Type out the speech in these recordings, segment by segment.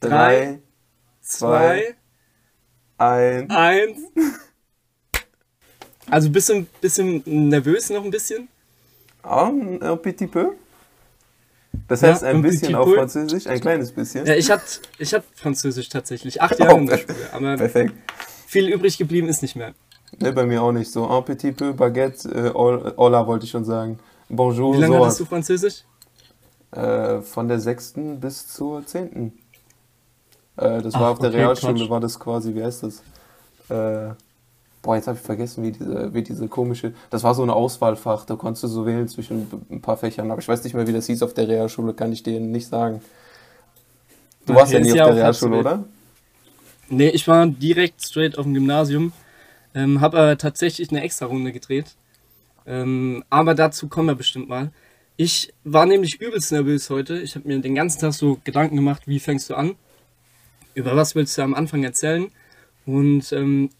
drei, zwei, eins. eins. Also bist du ein bisschen nervös noch ein bisschen? Ah, un petit peu. Das Ja, heißt ein un bisschen auf. Französisch, ein kleines bisschen. Ja, ich hatte ich hab Französisch tatsächlich. Acht Jahre in der Schule. Aber Perfekt. viel übrig geblieben ist nicht mehr. Ne, bei mir auch nicht so. Un petit peu, Baguette, äh, hol- hola wollte ich schon sagen. Bonjour, Wie lange sowas. hattest du Französisch? Äh, von der 6. bis zur 10. Äh, das war Ach, auf der okay, Realschule, Quatsch. war das quasi, wie heißt das? Äh, boah, jetzt habe ich vergessen, wie diese, wie diese komische. Das war so ein Auswahlfach, da konntest du so wählen zwischen ein paar Fächern, aber ich weiß nicht mehr, wie das hieß auf der Realschule, kann ich dir nicht sagen. Du warst ja nie auf der Realschule, oder? Nee, ich war direkt straight auf dem Gymnasium. Ähm, habe aber tatsächlich eine extra Runde gedreht. Ähm, aber dazu kommen wir bestimmt mal. Ich war nämlich übelst nervös heute. Ich habe mir den ganzen Tag so Gedanken gemacht, wie fängst du an? Über was willst du am Anfang erzählen? Und ähm,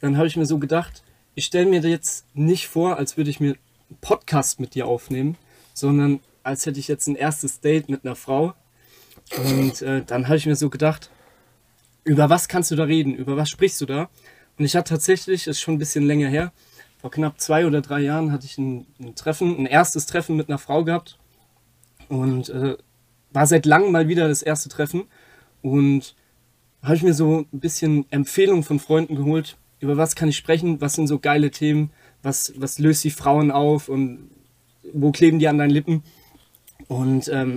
dann habe ich mir so gedacht, ich stelle mir jetzt nicht vor, als würde ich mir einen Podcast mit dir aufnehmen, sondern als hätte ich jetzt ein erstes Date mit einer Frau. Und äh, dann habe ich mir so gedacht, über was kannst du da reden? Über was sprichst du da? Und ich hatte tatsächlich, ist schon ein bisschen länger her, vor knapp zwei oder drei Jahren hatte ich ein, ein Treffen, ein erstes Treffen mit einer Frau gehabt. Und äh, war seit langem mal wieder das erste Treffen. Und habe ich mir so ein bisschen Empfehlungen von Freunden geholt, über was kann ich sprechen, was sind so geile Themen, was, was löst die Frauen auf und wo kleben die an deinen Lippen. Und ähm,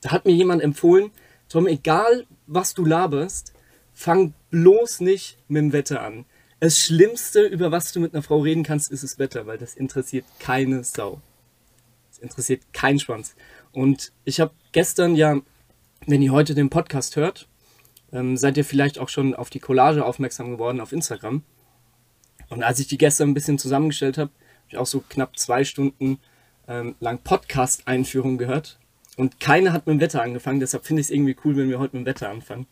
da hat mir jemand empfohlen, Tom, egal was du laberst, fang bloß nicht mit dem Wetter an. Das Schlimmste, über was du mit einer Frau reden kannst, ist das Wetter, weil das interessiert keine Sau. Das interessiert keinen Schwanz. Und ich habe gestern ja, wenn ihr heute den Podcast hört, ähm, seid ihr vielleicht auch schon auf die Collage aufmerksam geworden auf Instagram. Und als ich die gestern ein bisschen zusammengestellt habe, habe ich auch so knapp zwei Stunden ähm, lang Podcast-Einführung gehört. Und keine hat mit dem Wetter angefangen, deshalb finde ich es irgendwie cool, wenn wir heute mit dem Wetter anfangen.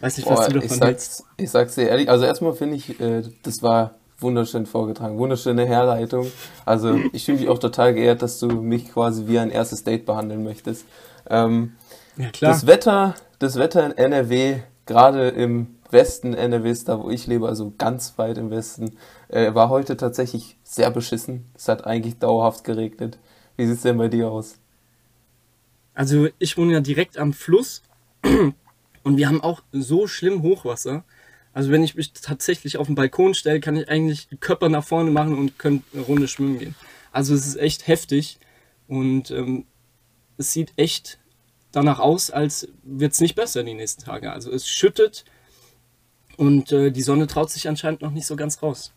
Weiß nicht, was Boah, du ich, davon hältst. sag's, ich sag's dir ehrlich, also erstmal finde ich, äh, das war wunderschön vorgetragen, wunderschöne Herleitung. Also ich fühle mich auch total geehrt, dass du mich quasi wie ein erstes Date behandeln möchtest. Ähm, Ja, klar. Das Wetter, das Wetter in NRW, gerade im Westen NRWs, da wo ich lebe, also ganz weit im Westen, äh, war heute tatsächlich sehr beschissen. Es hat eigentlich dauerhaft geregnet. Wie sieht's denn bei dir aus? Also ich wohne ja direkt am Fluss und wir haben auch so schlimm Hochwasser. Also wenn ich mich tatsächlich auf den Balkon stelle, kann ich eigentlich Körper nach vorne machen und könnte eine Runde schwimmen gehen. Also es ist echt heftig und ähm, es sieht echt danach aus, als wird es nicht besser die nächsten Tage. Also es schüttet und äh, die Sonne traut sich anscheinend noch nicht so ganz raus.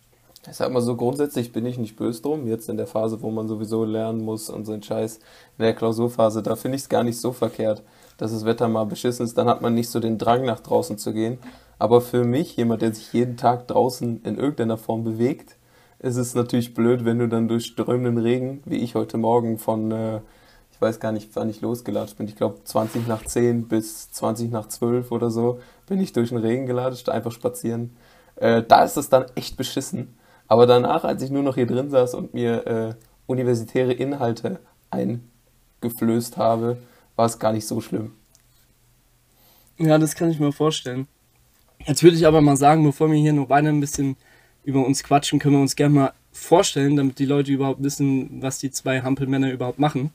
Ich sag mal so, grundsätzlich bin ich nicht böse drum. Jetzt in der Phase, wo man sowieso lernen muss und so ein Scheiß, in der Klausurphase, da finde ich es gar nicht so verkehrt, dass das Wetter mal beschissen ist. Dann hat man nicht so den Drang, nach draußen zu gehen. Aber für mich, jemand, der sich jeden Tag draußen in irgendeiner Form bewegt, ist es natürlich blöd, wenn du dann durch strömenden Regen, wie ich heute Morgen von, äh, ich weiß gar nicht, wann ich losgelatscht bin, ich glaube 20 nach 10 bis 20 nach 12 oder so, bin ich durch den Regen gelatscht, einfach spazieren. Äh, da ist es dann echt beschissen. Aber danach, als ich nur noch hier drin saß und mir äh, universitäre Inhalte eingeflößt habe, war es gar nicht so schlimm. Ja, das kann ich mir vorstellen. Jetzt würde ich aber mal sagen, bevor wir hier noch weiter ein bisschen über uns quatschen, können wir uns gerne mal vorstellen, damit die Leute überhaupt wissen, was die zwei Hampelmänner überhaupt machen.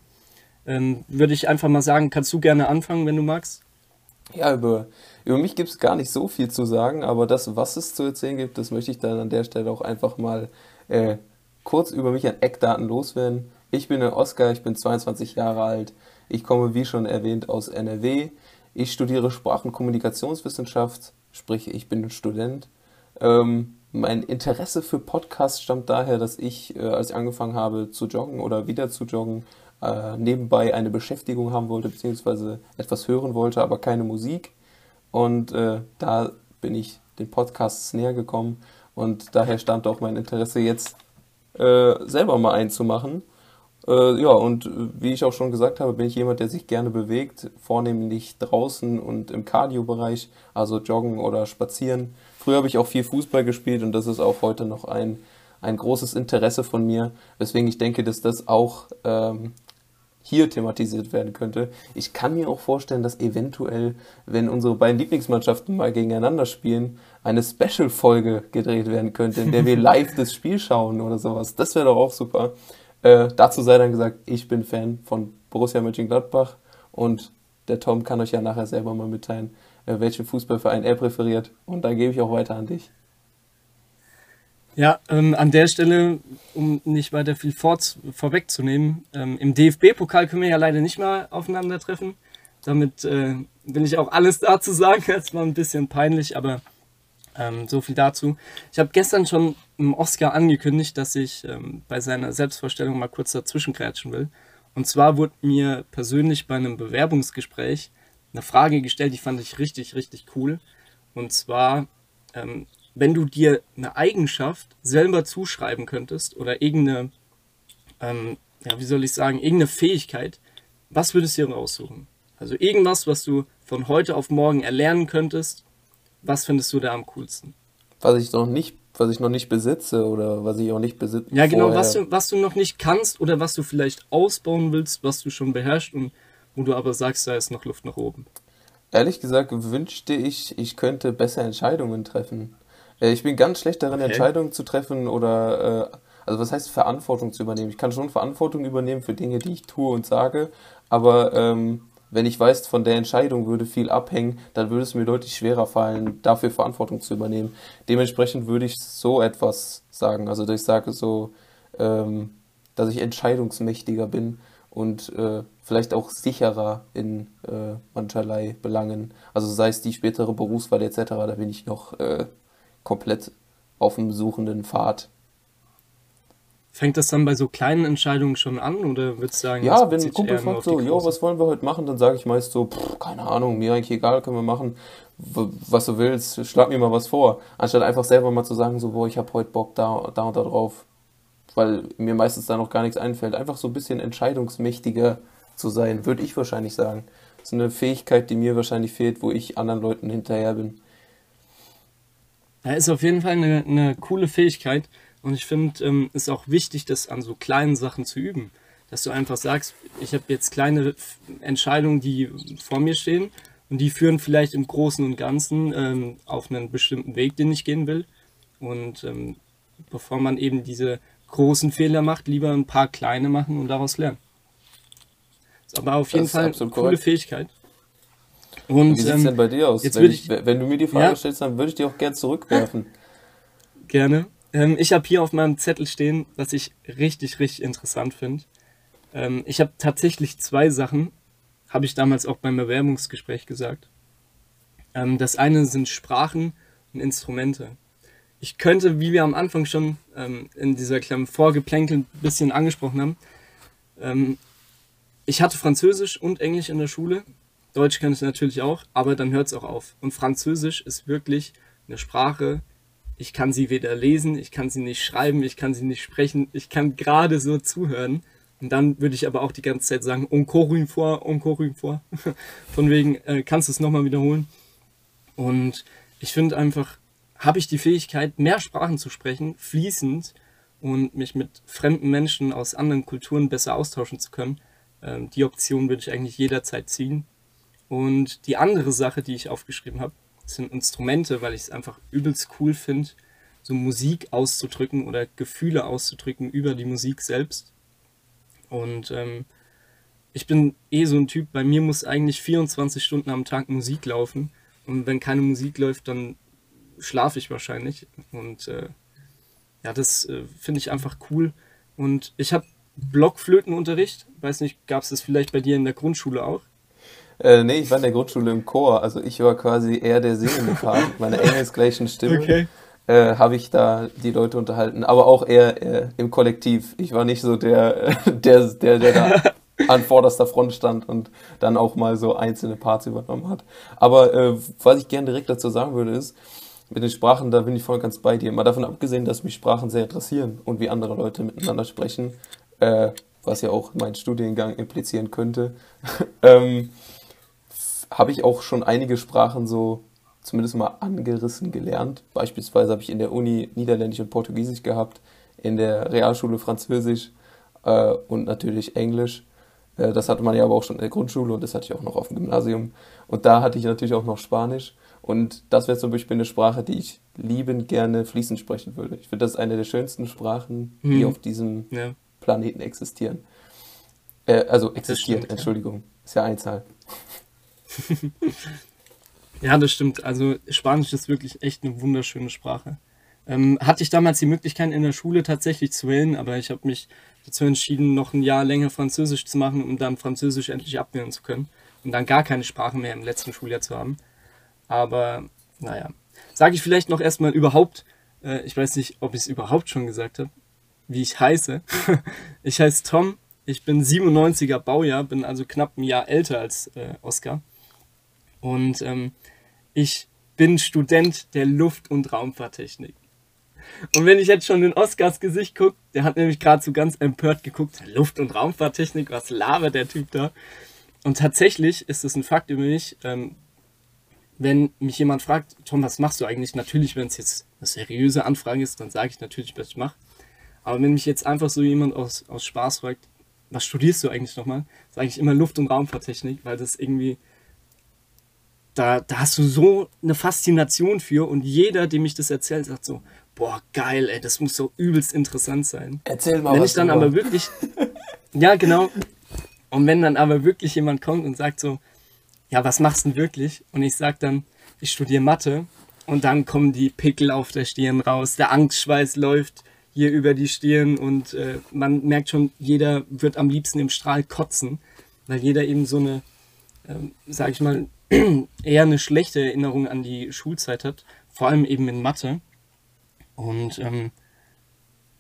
Ähm, würde ich einfach mal sagen, kannst du gerne anfangen, wenn du magst? Ja, über, über mich gibt es gar nicht so viel zu sagen, aber das, was es zu erzählen gibt, das möchte ich dann an der Stelle auch einfach mal äh, kurz über mich an Eckdaten loswerden. Ich bin der Oskar, ich bin 22 Jahre alt. Ich komme, wie schon erwähnt, aus NRW. Ich studiere Sprach- und Kommunikationswissenschaft, sprich, ich bin ein Student. Ähm, mein Interesse für Podcasts stammt daher, dass ich, äh, als ich angefangen habe zu joggen oder wieder zu joggen, äh, nebenbei eine Beschäftigung haben wollte, beziehungsweise etwas hören wollte, aber keine Musik. Und äh, da bin ich den Podcasts näher gekommen und daher stammt auch mein Interesse jetzt äh, selber mal einzumachen. Äh, ja, und wie ich auch schon gesagt habe, bin ich jemand, der sich gerne bewegt, vornehmlich draußen und im Cardio-Bereich, also joggen oder spazieren. Früher habe ich auch viel Fußball gespielt und das ist auch heute noch ein, ein großes Interesse von mir, weswegen ich denke, dass das auch ähm, hier thematisiert werden könnte. Ich kann mir auch vorstellen, dass eventuell, wenn unsere beiden Lieblingsmannschaften mal gegeneinander spielen, eine Special-Folge gedreht werden könnte, in der wir live das Spiel schauen oder sowas. Das wäre doch auch super. Äh, dazu sei dann gesagt, ich bin Fan von Borussia Mönchengladbach und der Tom kann euch ja nachher selber mal mitteilen, äh, welchen Fußballverein er präferiert. Und dann gebe ich auch weiter an dich. Ja, ähm, an der Stelle, um nicht weiter viel vor, vorwegzunehmen, ähm, im DFB-Pokal können wir ja leider nicht mehr aufeinandertreffen. Damit äh, will ich auch alles dazu sagen. Das war ein bisschen peinlich, aber ähm, so viel dazu. Ich habe gestern schon im Oscar angekündigt, dass ich ähm, bei seiner Selbstvorstellung mal kurz dazwischen krätschen will. Und zwar wurde mir persönlich bei einem Bewerbungsgespräch eine Frage gestellt, die fand ich richtig, richtig cool. Und zwar, ähm, wenn du dir eine Eigenschaft selber zuschreiben könntest oder irgendeine, ähm, ja, wie soll ich sagen, irgendeine Fähigkeit, was würdest du dir raussuchen? Also irgendwas, was du von heute auf morgen erlernen könntest, was findest du da am coolsten? Was ich noch nicht, was ich noch nicht besitze oder was ich auch nicht besitze. Ja, genau, was du, was du noch nicht kannst oder was du vielleicht ausbauen willst, was du schon beherrschst und wo du aber sagst, da ist noch Luft nach oben. Ehrlich gesagt wünschte ich, ich könnte besser Entscheidungen treffen. Äh, ich bin ganz schlecht darin, okay. Entscheidungen zu treffen oder, äh, also was heißt Verantwortung zu übernehmen? Ich kann schon Verantwortung übernehmen für Dinge, die ich tue und sage, aber ähm, wenn ich weiß, von der Entscheidung würde viel abhängen, dann würde es mir deutlich schwerer fallen, dafür Verantwortung zu übernehmen. Dementsprechend würde ich so etwas sagen. Also, dass ich sage so, ähm, dass ich entscheidungsmächtiger bin und äh, vielleicht auch sicherer in äh, mancherlei Belangen. Also sei es die spätere Berufswahl etc., da bin ich noch äh, komplett auf dem suchenden Pfad. Fängt das dann bei so kleinen Entscheidungen schon an oder würdest du sagen, ja, wenn ein Kumpel fragt so, jo, was wollen wir heute machen, dann sage ich meist so, pff, keine Ahnung, mir eigentlich egal, können wir machen, was du willst, schlag mir mal was vor, anstatt einfach selber mal zu sagen, so, boah, ich habe heute Bock da, da und da drauf, weil mir meistens da noch gar nichts einfällt, einfach so ein bisschen entscheidungsmächtiger zu sein, würde ich wahrscheinlich sagen. Das ist eine Fähigkeit, die mir wahrscheinlich fehlt, wo ich anderen Leuten hinterher bin. Ja, ist auf jeden Fall eine, eine coole Fähigkeit. Und ich finde, ähm, ist auch wichtig, das an so kleinen Sachen zu üben. Dass du einfach sagst, ich habe jetzt kleine Entscheidungen, die vor mir stehen und die führen vielleicht im Großen und Ganzen ähm, auf einen bestimmten Weg, den ich gehen will. Und ähm, bevor man eben diese großen Fehler macht, lieber ein paar kleine machen und daraus lernen. Ist aber auf jeden Fall eine coole korrekt. Fähigkeit. Und, Wie sieht es ähm, denn bei dir aus? Wenn, ich, wenn, du mir die Frage ja, stellst, dann würde ich die auch gerne zurückwerfen. Gerne. Ähm, ich habe hier auf meinem Zettel stehen, was ich richtig, richtig interessant finde. Ähm, ich habe tatsächlich zwei Sachen, habe ich damals auch beim Bewerbungsgespräch gesagt. Ähm, das eine sind Sprachen und Instrumente. Ich könnte, wie wir am Anfang schon ähm, in dieser kleinen Vorgeplänkel ein bisschen angesprochen haben, ähm, ich hatte Französisch und Englisch in der Schule. Deutsch kann ich natürlich auch, aber dann hört es auch auf. Und Französisch ist wirklich eine Sprache, ich kann sie weder lesen, ich kann sie nicht schreiben, ich kann sie nicht sprechen, ich kann gerade so zuhören. Und dann würde ich aber auch die ganze Zeit sagen, encore une fois, encore une fois. Von wegen, äh, kannst du es nochmal wiederholen? Und ich finde einfach, habe ich die Fähigkeit, mehr Sprachen zu sprechen, fließend und mich mit fremden Menschen aus anderen Kulturen besser austauschen zu können. Ähm, die Option würde ich eigentlich jederzeit ziehen. Und die andere Sache, die ich aufgeschrieben habe, sind Instrumente, weil ich es einfach übelst cool finde, so Musik auszudrücken oder Gefühle auszudrücken über die Musik selbst. Und ähm, ich bin eh so ein Typ, bei mir muss eigentlich 24 Stunden am Tag Musik laufen. Und wenn keine Musik läuft, dann schlafe ich wahrscheinlich. Und äh, ja, das äh, finde ich einfach cool. Und ich habe Blockflötenunterricht. Weiß nicht, gab es das vielleicht bei dir in der Grundschule auch? Äh, nee, ich war in der Grundschule im Chor. Also ich war quasi eher der singende Part. Mit meiner engelsgleichen Stimme okay. äh, habe ich da die Leute unterhalten. Aber auch eher äh, im Kollektiv. Ich war nicht so der, der, der, der da an vorderster Front stand und dann auch mal so einzelne Parts übernommen hat. Aber äh, was ich gerne direkt dazu sagen würde, ist, mit den Sprachen, da bin ich voll ganz bei dir. Mal davon abgesehen, dass mich Sprachen sehr interessieren und wie andere Leute miteinander sprechen, äh, was ja auch mein Studiengang implizieren könnte. ähm, habe ich auch schon einige Sprachen so zumindest mal angerissen gelernt. Beispielsweise habe ich in der Uni Niederländisch und Portugiesisch gehabt, in der Realschule Französisch äh, und natürlich Englisch. Äh, das hatte man ja aber auch schon in der Grundschule und das hatte ich auch noch auf dem Gymnasium. Und da hatte ich natürlich auch noch Spanisch. Und das wäre zum Beispiel eine Sprache, die ich liebend gerne fließend sprechen würde. Ich finde, das ist eine der schönsten Sprachen, die Hm. auf diesem Ja. Planeten existieren. Äh, also existiert, stimmt, ja. Entschuldigung. Ist ja Einzahl. Ja, das stimmt. Also Spanisch ist wirklich echt eine wunderschöne Sprache. Ähm, hatte ich damals die Möglichkeit in der Schule tatsächlich zu wählen, aber ich habe mich dazu entschieden, noch ein Jahr länger Französisch zu machen, um dann Französisch endlich abwählen zu können und dann gar keine Sprache mehr im letzten Schuljahr zu haben. Aber naja, sage ich vielleicht noch erstmal überhaupt, äh, ich weiß nicht, ob ich es überhaupt schon gesagt habe, wie ich heiße. ich heiße Tom, ich bin 97er Baujahr, bin also knapp ein Jahr älter als äh, Oskar. Und ähm, ich bin Student der Luft- und Raumfahrttechnik. Und wenn ich jetzt schon in Oscars Gesicht gucke, der hat nämlich gerade so ganz empört geguckt, Luft- und Raumfahrttechnik, was labert der Typ da? Und tatsächlich ist es ein Fakt über mich, ähm, wenn mich jemand fragt, Tom, was machst du eigentlich? Natürlich, wenn es jetzt eine seriöse Anfrage ist, dann sage ich natürlich, was ich mache. Aber wenn mich jetzt einfach so jemand aus, aus Spaß fragt, was studierst du eigentlich nochmal, sage ich immer Luft- und Raumfahrttechnik, weil das irgendwie da, da hast du so eine Faszination für und jeder, dem ich das erzählt, sagt so, boah, geil, ey, das muss so übelst interessant sein. Erzähl mal Wenn was ich dann aber wirklich, ja genau, und wenn dann aber wirklich jemand kommt und sagt so, ja, was machst du denn wirklich? Und ich sag dann, ich studiere Mathe und dann kommen die Pickel auf der Stirn raus, der Angstschweiß läuft hier über die Stirn und äh, man merkt schon, jeder wird am liebsten im Strahl kotzen, weil jeder eben so eine, ähm, sag ich mal, eher eine schlechte Erinnerung an die Schulzeit hat, vor allem eben in Mathe. Und ähm,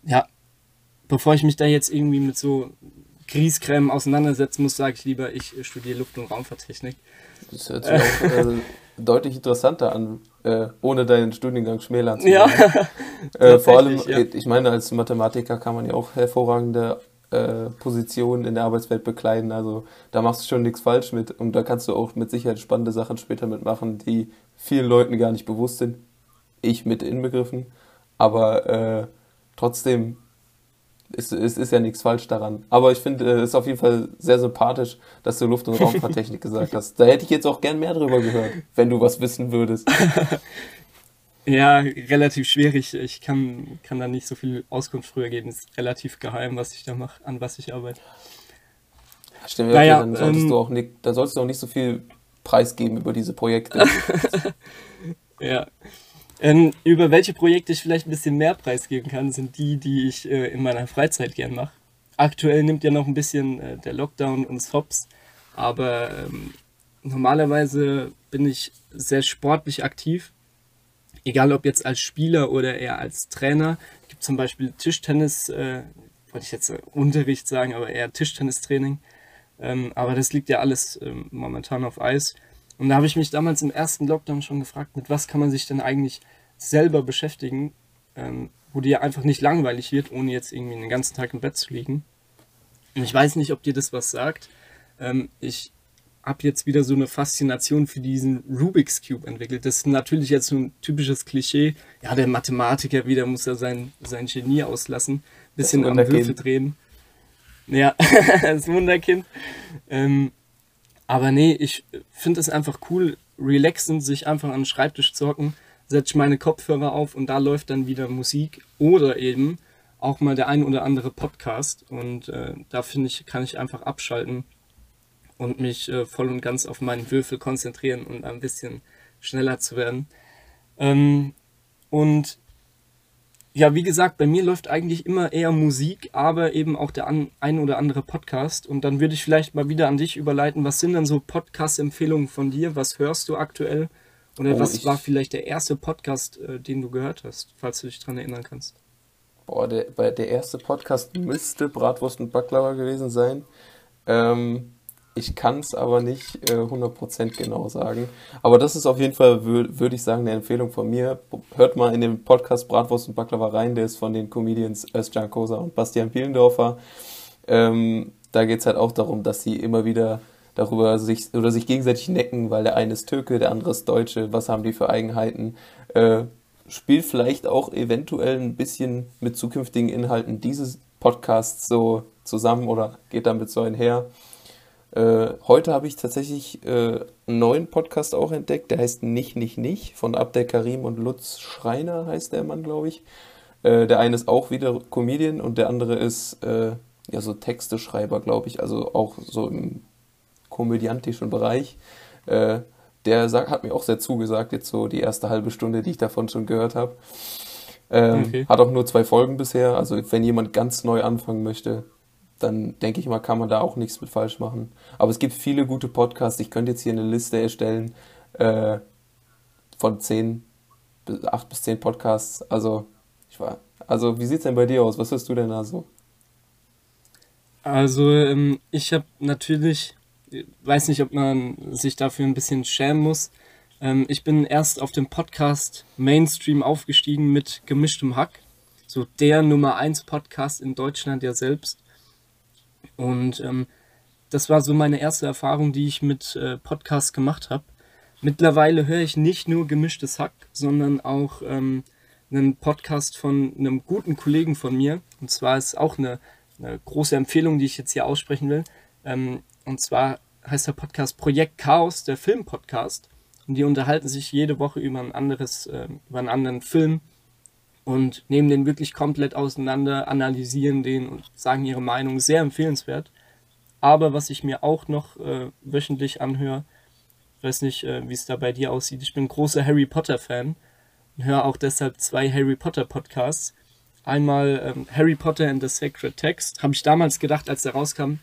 ja, bevor ich mich da jetzt irgendwie mit so Grießcreme auseinandersetzen muss, sage ich lieber, ich studiere Luft- und Raumfahrttechnik. Das hört sich auch äh, deutlich interessanter an, äh, ohne deinen Studiengang schmälern zu Ja, wollen. Äh, vor allem, ja. ich meine, als Mathematiker kann man ja auch hervorragende äh, Positionen in der Arbeitswelt bekleiden. Also da machst du schon nichts falsch mit. Und da kannst du auch mit Sicherheit spannende Sachen später mitmachen, die vielen Leuten gar nicht bewusst sind. Ich mit inbegriffen. Aber äh, trotzdem ist, ist, ist ja nichts falsch daran. Aber ich finde, es ist auf jeden Fall sehr sympathisch, dass du Luft- und Raumfahrttechnik gesagt hast. Da hätte ich jetzt auch gern mehr drüber gehört, wenn du was wissen würdest. ja, relativ schwierig. Ich kann, kann da nicht so viel Auskunft früher geben. Es ist relativ geheim, was ich da mache, an was ich arbeite. Stimmt, okay, Naja, dann solltest ähm, du auch nicht, dann solltest du auch nicht so viel preisgeben über diese Projekte. Ja. Ähm, über welche Projekte ich vielleicht ein bisschen mehr preisgeben kann, sind die, die ich äh, in meiner Freizeit gern mache. Aktuell nimmt ja noch ein bisschen äh, der Lockdown uns hops, aber ähm, normalerweise bin ich sehr sportlich aktiv. Egal ob jetzt als Spieler oder eher als Trainer. Es gibt zum Beispiel Tischtennis, äh, wollte ich jetzt äh, Unterricht sagen, aber eher Tischtennistraining. Ähm, aber das liegt ja alles ähm, momentan auf Eis. Und da habe ich mich damals im ersten Lockdown schon gefragt, mit was kann man sich denn eigentlich selber beschäftigen, ähm, wo dir einfach nicht langweilig wird, ohne jetzt irgendwie den ganzen Tag im Bett zu liegen. Und ich weiß nicht, ob dir das was sagt. Ähm, ich habe jetzt wieder so eine Faszination für diesen Rubik's Cube entwickelt. Das ist natürlich jetzt so ein typisches Klischee. Ja, der Mathematiker wieder muss ja sein, sein Genie auslassen, bisschen am. Würfel drehen. Ja, das Wunderkind. Ähm, aber nee, ich finde es einfach cool, relaxend, sich einfach an den Schreibtisch zu hocken, setze meine Kopfhörer auf und da läuft dann wieder Musik oder eben auch mal der ein oder andere Podcast. Und äh, da finde ich, kann ich einfach abschalten und mich äh, voll und ganz auf meinen Würfel konzentrieren und ein bisschen schneller zu werden. Ähm, und ja, wie gesagt, bei mir läuft eigentlich immer eher Musik, aber eben auch der an, ein oder andere Podcast. Und dann würde ich vielleicht mal wieder an dich überleiten. Was sind denn so Podcast-Empfehlungen von dir? Was hörst du aktuell? Oder Oh, was war vielleicht der erste Podcast, äh, den du gehört hast, falls du dich daran erinnern kannst? Boah, der, der erste Podcast müsste Bratwurst und Baklava gewesen sein. Ähm, ich kann es aber nicht äh, 100% genau sagen. Aber das ist auf jeden Fall, wür würde ich sagen, eine Empfehlung von mir. Hört mal in den Podcast Bratwurst und Baklava rein. Der ist von den Comedians Özcan Kosa und Bastian Bielendorfer. Ähm, da geht es halt auch darum, dass sie immer wieder darüber sich oder sich gegenseitig necken, weil der eine ist Türke, der andere ist Deutsche, was haben die für Eigenheiten. Äh, spielt vielleicht auch eventuell ein bisschen mit zukünftigen Inhalten dieses Podcasts so zusammen oder geht damit so einher. Äh, heute habe ich tatsächlich äh, einen neuen Podcast auch entdeckt, der heißt Nicht, Nicht, Nicht von Abdel Karim und Lutz Schreiner heißt der Mann, glaube ich. Äh, der eine ist auch wieder Comedian und der andere ist äh, ja so Texteschreiber, glaube ich, also auch so im komödiantischen Bereich. Äh, der sagt, hat mir auch sehr zugesagt, jetzt so die erste halbe Stunde, die ich davon schon gehört habe. Ähm, okay. Hat auch nur zwei Folgen bisher, also wenn jemand ganz neu anfangen möchte, dann denke ich mal, kann man da auch nichts mit falsch machen. Aber es gibt viele gute Podcasts. Ich könnte jetzt hier eine Liste erstellen äh, von zehn, acht bis zehn Podcasts. Also, ich war, also wie sieht es denn bei dir aus? Was hörst du denn da so? Also, ähm, ich habe natürlich, weiß nicht, ob man sich dafür ein bisschen schämen muss. Ähm, ich bin erst auf dem Podcast Mainstream aufgestiegen mit gemischtem Hack. So der Nummer 1 Podcast in Deutschland ja selbst. Und ähm, das war so meine erste Erfahrung, die ich mit äh, Podcasts gemacht habe. Mittlerweile höre ich nicht nur gemischtes Hack, sondern auch ähm, einen Podcast von einem guten Kollegen von mir. Und zwar ist auch eine, eine große Empfehlung, die ich jetzt hier aussprechen will. Ähm, und zwar heißt der Podcast Projekt Chaos, der Filmpodcast. Und die unterhalten sich jede Woche über ein anderes, äh, über einen anderen Film und nehmen den wirklich komplett auseinander, analysieren den und sagen ihre Meinung. Sehr empfehlenswert. Aber was ich mir auch noch äh, wöchentlich anhöre, weiß nicht, äh, wie es da bei dir aussieht. Ich bin großer Harry Potter Fan und höre auch deshalb zwei Harry Potter Podcasts. Einmal ähm, Harry Potter and the Sacred Text. Habe ich damals gedacht, als der rauskam,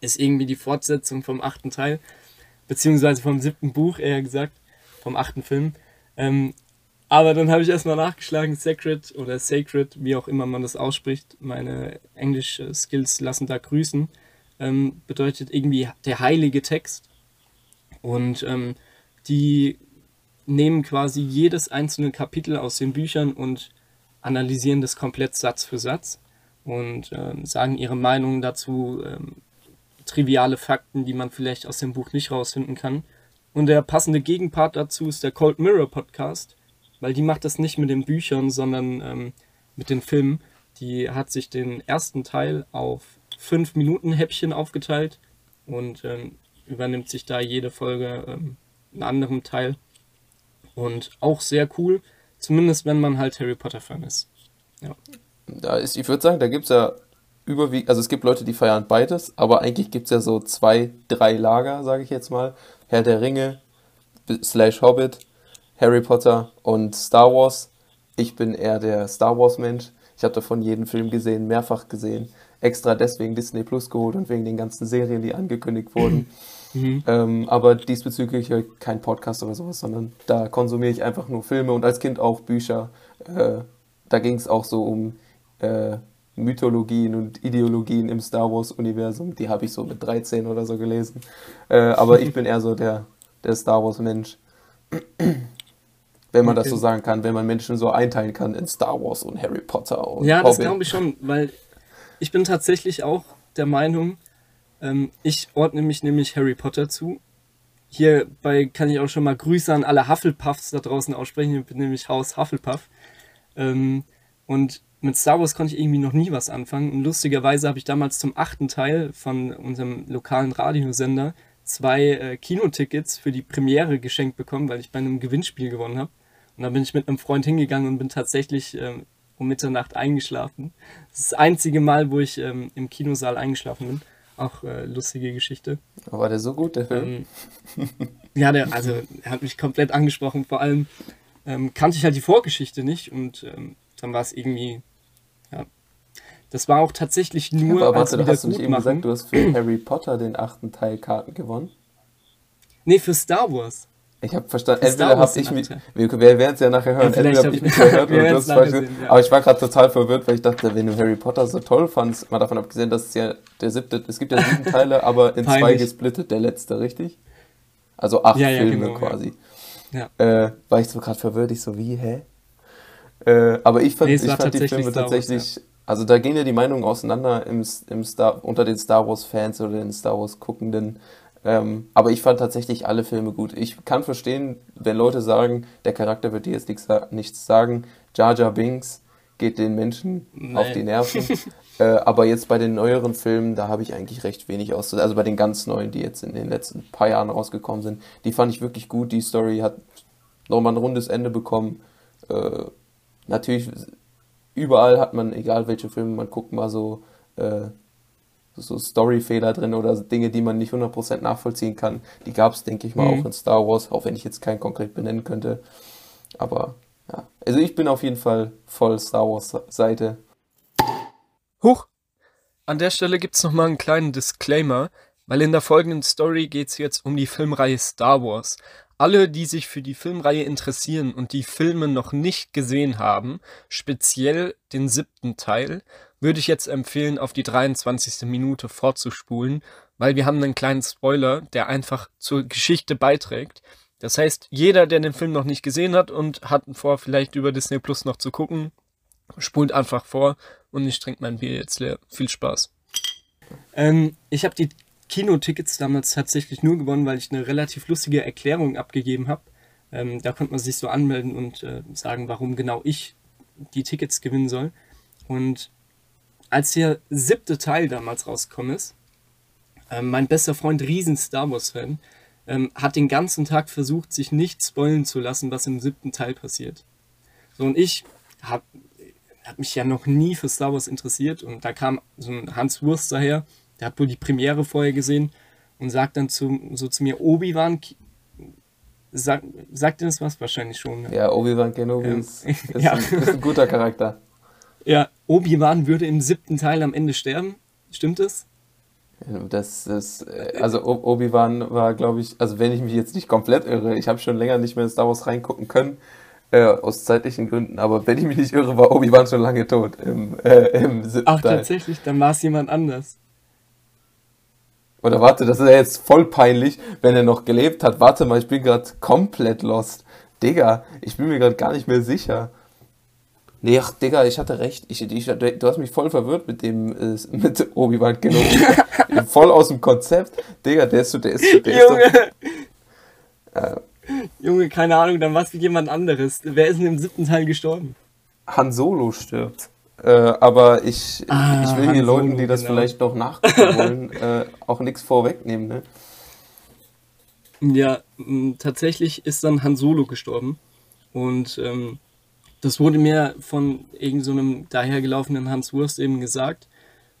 ist irgendwie die Fortsetzung vom achten Teil, beziehungsweise vom siebten Buch, eher gesagt, vom achten Film. Ähm, aber dann habe ich erstmal nachgeschlagen, Sacred oder Sacred, wie auch immer man das ausspricht. Meine Englisch-Skills lassen da grüßen. Ähm, bedeutet irgendwie der heilige Text. Und ähm, die nehmen quasi jedes einzelne Kapitel aus den Büchern und analysieren das komplett Satz für Satz und ähm, sagen ihre Meinung dazu, ähm, triviale Fakten, die man vielleicht aus dem Buch nicht rausfinden kann. Und der passende Gegenpart dazu ist der Cold Mirror Podcast weil die macht das nicht mit den Büchern, sondern ähm, mit den Filmen. Die hat sich den ersten Teil auf fünf Minuten Häppchen aufgeteilt und ähm, übernimmt sich da jede Folge ähm, einen anderen Teil. Und auch sehr cool, zumindest wenn man halt Harry Potter-Fan ist. Ja. Da ist, ich würde sagen, da gibt es ja überwiegend, also es gibt Leute, die feiern beides, aber eigentlich gibt es ja so zwei, drei Lager, sage ich jetzt mal. Herr der Ringe, slash Hobbit, Harry Potter und Star Wars. Ich bin eher der Star Wars Mensch. Ich habe davon jeden Film gesehen, mehrfach gesehen. Extra deswegen Disney Plus geholt und wegen den ganzen Serien, die angekündigt wurden. Mhm. Ähm, aber diesbezüglich höre ich kein Podcast oder sowas, sondern da konsumiere ich einfach nur Filme und als Kind auch Bücher. Äh, da ging es auch so um äh, Mythologien und Ideologien im Star Wars-Universum. Die habe ich so mit 13 oder so gelesen. Äh, aber ich bin eher so der, der Star Wars-Mensch wenn man okay. das so sagen kann, wenn man Menschen so einteilen kann in Star Wars und Harry Potter und Ja, das glaube ich schon, weil ich bin tatsächlich auch der Meinung, ähm, ich ordne mich nämlich Harry Potter zu. Hierbei kann ich auch schon mal Grüße an alle Hufflepuffs da draußen aussprechen. Ich bin nämlich Haus Hufflepuff. Ähm, und mit Star Wars konnte ich irgendwie noch nie was anfangen. Und lustigerweise habe ich damals zum achten Teil von unserem lokalen Radiosender zwei äh, Kinotickets für die Premiere geschenkt bekommen, weil ich bei einem Gewinnspiel gewonnen habe. Und dann bin ich mit einem Freund hingegangen und bin tatsächlich ähm, um Mitternacht eingeschlafen. Das ist das einzige Mal, wo ich ähm, im Kinosaal eingeschlafen bin. Auch äh, lustige Geschichte. war der so gut, der Film? Ähm, ja, der, also er hat mich komplett angesprochen. Vor allem ähm, kannte ich halt die Vorgeschichte nicht und ähm, dann war es irgendwie, ja. Das war auch tatsächlich nur. Ja, aber warte, als hast du nicht eben gesagt, du hast für Harry Potter den achten Teil Karten gewonnen? Nee, für Star Wars. Ich habe verstanden, entweder habe ich mich, wir, wir werden es ja nachher hören, ja, entweder habe ich mich gehört und du hast sehen, ja. aber ich war gerade total verwirrt, weil ich dachte, wenn du Harry Potter so toll fandst, mal davon abgesehen, dass es ja der siebte, es gibt ja sieben Teile, aber in zwei gesplittet, der letzte, richtig? Also acht ja, Filme genau, quasi. Ja. Äh, war ich so gerade verwirrt, ich so, wie, hä? Äh, aber ich fand, nee, ich fand die Filme tatsächlich, also da gehen ja die Meinungen auseinander im, im Star, unter den Star Wars Fans oder den Star Wars Guckenden. Ähm, aber ich fand tatsächlich alle Filme gut. Ich kann verstehen, wenn Leute sagen, der Charakter wird dir jetzt nichts, nichts sagen. Jar Jar Binks geht den Menschen nee. auf die Nerven. äh, aber jetzt bei den neueren Filmen, da habe ich eigentlich recht wenig aus. Also bei den ganz neuen, die jetzt in den letzten paar Jahren rausgekommen sind, die fand ich wirklich gut. Die Story hat nochmal ein rundes Ende bekommen. Äh, natürlich, überall hat man, egal welche Filme man guckt, mal so, äh, so Storyfehler drin oder Dinge, die man nicht 100% nachvollziehen kann. Die gab es, denke ich mal, mhm. auch in Star Wars, auch wenn ich jetzt keinen konkret benennen könnte. Aber ja, also ich bin auf jeden Fall voll Star Wars Seite. Huch! An der Stelle gibt es nochmal einen kleinen Disclaimer, weil in der folgenden Story geht es jetzt um die Filmreihe Star Wars. Alle, die sich für die Filmreihe interessieren und die Filme noch nicht gesehen haben, speziell den siebten Teil, würde ich jetzt empfehlen, auf die 23. Minute vorzuspulen, weil wir haben einen kleinen Spoiler, der einfach zur Geschichte beiträgt. Das heißt, jeder, der den Film noch nicht gesehen hat und hat vor, vielleicht über Disney Plus noch zu gucken, spult einfach vor und ich trinke mein Bier jetzt leer. Viel Spaß. Ähm, ich habe die Kinotickets damals tatsächlich nur gewonnen, weil ich eine relativ lustige Erklärung abgegeben habe. Ähm, da konnte man sich so anmelden und äh, sagen, warum genau ich die Tickets gewinnen soll. Und als der siebte Teil damals rausgekommen ist, äh, mein bester Freund, riesen Star Wars-Fan, ähm, hat den ganzen Tag versucht, sich nicht spoilen zu lassen, was im siebten Teil passiert. So, und ich habe hab mich ja noch nie für Star Wars interessiert und da kam so ein Hans Wurst daher, der hat wohl die Premiere vorher gesehen und sagt dann zu, so zu mir, Obi-Wan, sag, sagt dir das was? Wahrscheinlich schon. Ne? Ja, Obi-Wan Kenobi ähm, ist, ist, ja. ein, ist ein guter Charakter. Ja, Obi-Wan würde im siebten Teil am Ende sterben. Stimmt es? Das ist, äh, also Obi-Wan war, glaube ich, also wenn ich mich jetzt nicht komplett irre, ich habe schon länger nicht mehr in Star Wars reingucken können, äh, aus zeitlichen Gründen, aber wenn ich mich nicht irre, war Obi-Wan schon lange tot im, äh, im siebten Ach, Teil. tatsächlich, dann war es jemand anders. Oder warte, das ist ja jetzt voll peinlich, wenn er noch gelebt hat. Warte mal, ich bin gerade komplett lost. Digga, ich bin mir gerade gar nicht mehr sicher. Nee, ach, Digga, ich hatte recht. Ich, ich, du hast mich voll verwirrt mit dem, äh, mit Obi-Wan Kenobi. voll aus dem Konzept. Digga, der ist so, der ist so, der Junge. ist so. Äh, Junge, keine Ahnung, dann war es wie jemand anderes. Wer ist denn im siebten Teil gestorben? Han Solo stirbt. Äh, aber ich, ah, ich will Han Solo, Leuten, die das genau. vielleicht noch nachgucken wollen, äh, auch nichts vorwegnehmen, ne? Ja, tatsächlich ist dann Han Solo gestorben. Und ähm, das wurde mir von irgendeinem so dahergelaufenen Hans Wurst eben gesagt.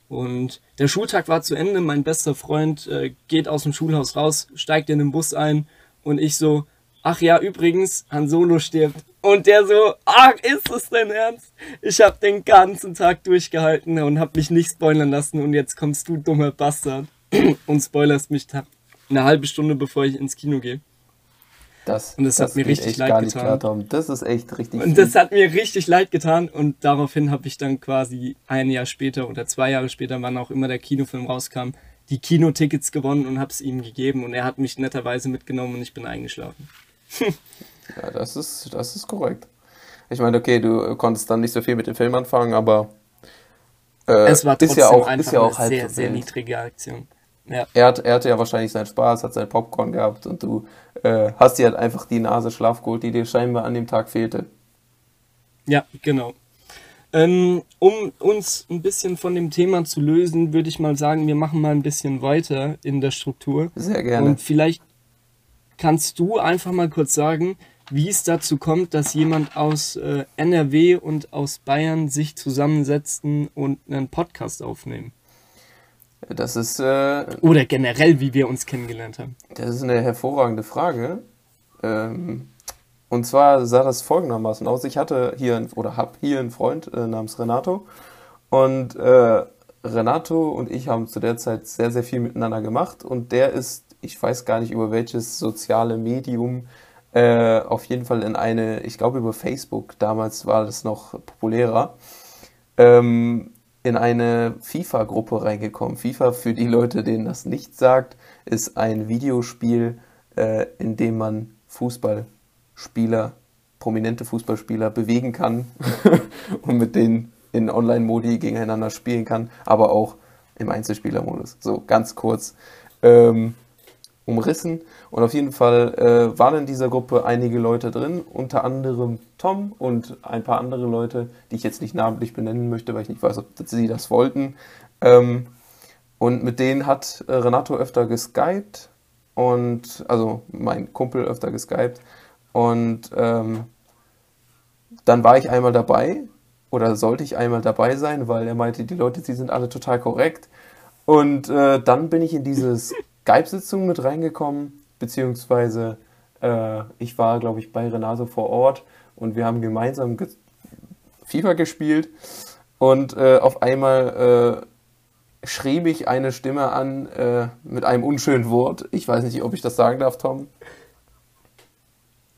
Und der Schultag war zu Ende. Mein bester Freund äh, geht aus dem Schulhaus raus, steigt in den Bus ein und ich so, ach ja, übrigens, Han Solo stirbt. Und der so, ach, ist es denn ernst? Ich habe den ganzen Tag durchgehalten und habe mich nicht spoilern lassen und jetzt kommst du, dummer Bastard, und spoilerst mich eine halbe Stunde, bevor ich ins Kino gehe. Das, und das, das hat mir richtig leid getan. Klar, das ist echt richtig. Und das hat mir richtig leid getan und daraufhin habe ich dann quasi ein Jahr später oder zwei Jahre später, wann auch immer der Kinofilm rauskam, die Kinotickets gewonnen und habe es ihm gegeben und er hat mich netterweise mitgenommen und ich bin eingeschlafen. ja, das ist, das ist korrekt. Ich meine, okay, du konntest dann nicht so viel mit dem Film anfangen, aber äh, es war trotzdem ist ja auch, einfach ist ja auch eine sehr, sehr niedrige Aktion. Ja. Er, hat, er hatte ja wahrscheinlich seinen Spaß, hat sein Popcorn gehabt und du äh, hast dir halt einfach die Nase schlaf geholt, die dir scheinbar an dem Tag fehlte. Ja, genau. Ähm, um uns ein bisschen von dem Thema zu lösen, würde ich mal sagen, wir machen mal ein bisschen weiter in der Struktur. Sehr gerne. Und vielleicht kannst du einfach mal kurz sagen, wie es dazu kommt, dass jemand aus äh, NRW und aus Bayern sich zusammensetzen und einen Podcast aufnehmen. Das ist. Äh, Oder generell, wie wir uns kennengelernt haben. Das ist eine hervorragende Frage. Ähm, und zwar sah das folgendermaßen aus. Ich hatte hier oder habe hier einen Freund äh, namens Renato. Und äh, Renato und ich haben zu der Zeit sehr, sehr viel miteinander gemacht. Und der ist, ich weiß gar nicht über welches soziale Medium, äh, auf jeden Fall in eine, ich glaube über Facebook, damals war das noch populärer, ähm, in eine FIFA-Gruppe reingekommen. FIFA, für die Leute, denen das nicht sagt, ist ein Videospiel, äh, in dem man Fußballspieler, prominente Fußballspieler bewegen kann und mit denen in Online-Modi gegeneinander spielen kann, aber auch im Einzelspielermodus. So ganz kurz. Ähm, umrissen. Und auf jeden Fall äh, waren in dieser Gruppe einige Leute drin, unter anderem Tom und ein paar andere Leute, die ich jetzt nicht namentlich benennen möchte, weil ich nicht weiß, ob sie das wollten. Ähm, und mit denen hat äh, Renato öfter geskypt und also mein Kumpel öfter geskypt. Und ähm, dann war ich einmal dabei oder sollte ich einmal dabei sein, weil er meinte, die Leute, die sind alle total korrekt. Und äh, dann bin ich in diese Skype-Sitzung mit reingekommen, beziehungsweise äh, ich war, glaube ich, bei Renato vor Ort und wir haben gemeinsam ge FIFA gespielt und äh, auf einmal äh, schrieb ich eine Stimme an äh, mit einem unschönen Wort. Ich weiß nicht, ob ich das sagen darf, Tom.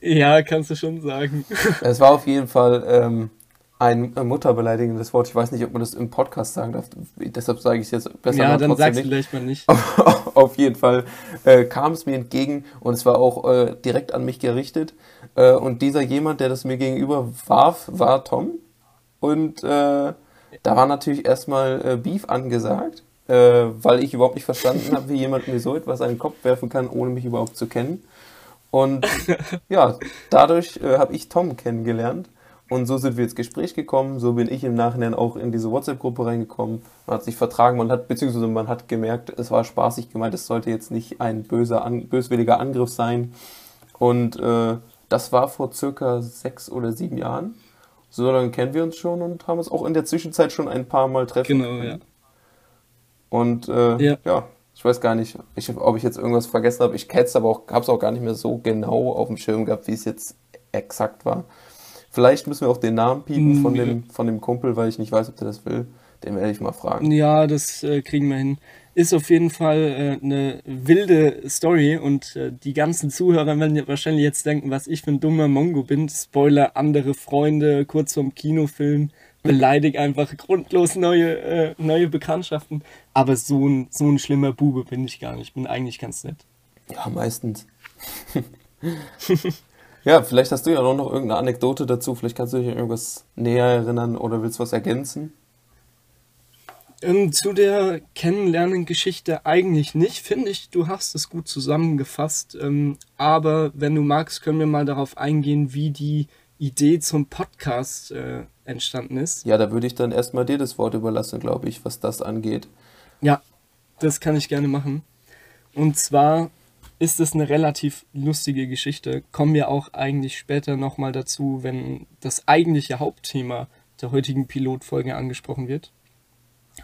Ja, kannst du schon sagen. Es war auf jeden Fall ähm, ein mutterbeleidigendes Wort. Ich weiß nicht, ob man das im Podcast sagen darf. Deshalb sage ich es jetzt besser. Ja, dann sag's nicht. vielleicht mal nicht. auf jeden Fall äh, kam es mir entgegen und es war auch äh, direkt an mich gerichtet. Äh, und dieser jemand, der das mir gegenüber warf, war Tom. Und äh, da war natürlich erstmal äh, Beef angesagt, äh, weil ich überhaupt nicht verstanden habe, wie jemand mir so etwas an den Kopf werfen kann, ohne mich überhaupt zu kennen. Und ja, dadurch habe ich Tom kennengelernt. Und so sind wir ins Gespräch gekommen. So bin ich im Nachhinein auch in diese WhatsApp-Gruppe reingekommen. Man hat sich vertragen, man hat, beziehungsweise man hat gemerkt, es war spaßig gemeint, es sollte jetzt nicht ein böser, an, böswilliger Angriff sein. Und äh, das war vor circa sechs oder sieben Jahren. So lange kennen wir uns schon und haben uns auch in der Zwischenzeit schon ein paar Mal treffen. Genau, ja. Und äh, ja. ja. Ich weiß gar nicht, ich, ob ich jetzt irgendwas vergessen habe. Ich kenne es aber auch, habe es auch gar nicht mehr so genau auf dem Schirm gehabt, wie es jetzt exakt war. Vielleicht müssen wir auch den Namen piepen von, dem, von dem Kumpel, weil ich nicht weiß, ob der das will. Den werde ich mal fragen. Ja, das äh, kriegen wir hin. Ist auf jeden Fall äh, eine wilde Story und äh, die ganzen Zuhörer werden wahrscheinlich jetzt denken, was ich für ein dummer Mongo bin. Spoiler, andere Freunde, kurz vorm Kinofilm beleidige einfach grundlos neue, äh, neue Bekanntschaften. Aber so ein, so ein schlimmer Bube bin ich gar nicht. Ich bin eigentlich ganz nett. Ja, meistens. ja, vielleicht hast du ja noch irgendeine Anekdote dazu. Vielleicht kannst du dich an irgendwas näher erinnern oder willst was ergänzen? Ähm, zu der Kennenlernen-Geschichte eigentlich nicht, finde ich. Du hast es gut zusammengefasst. Ähm, aber wenn du magst, können wir mal darauf eingehen, wie die Idee zum Podcast äh, entstanden ist. Ja, da würde ich dann erstmal dir das Wort überlassen, glaube ich, was das angeht. Ja, das kann ich gerne machen. Und zwar ist es eine relativ lustige Geschichte. Kommen wir auch eigentlich später nochmal dazu, wenn das eigentliche Hauptthema der heutigen Pilotfolge angesprochen wird.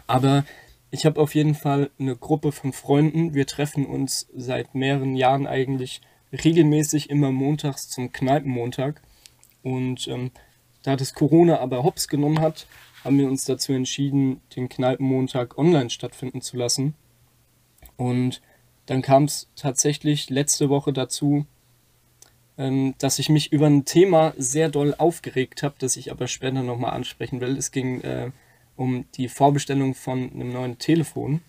Aber ich habe auf jeden Fall eine Gruppe von Freunden. Wir treffen uns seit mehreren Jahren eigentlich regelmäßig immer montags zum Kneipenmontag. Und ähm, da das Corona aber hops genommen hat, haben wir uns dazu entschieden, den Kneipenmontag online stattfinden zu lassen. Und dann kam es tatsächlich letzte Woche dazu, ähm, dass ich mich über ein Thema sehr doll aufgeregt habe, das ich aber später nochmal ansprechen will. Es ging äh, um die Vorbestellung von einem neuen Telefon.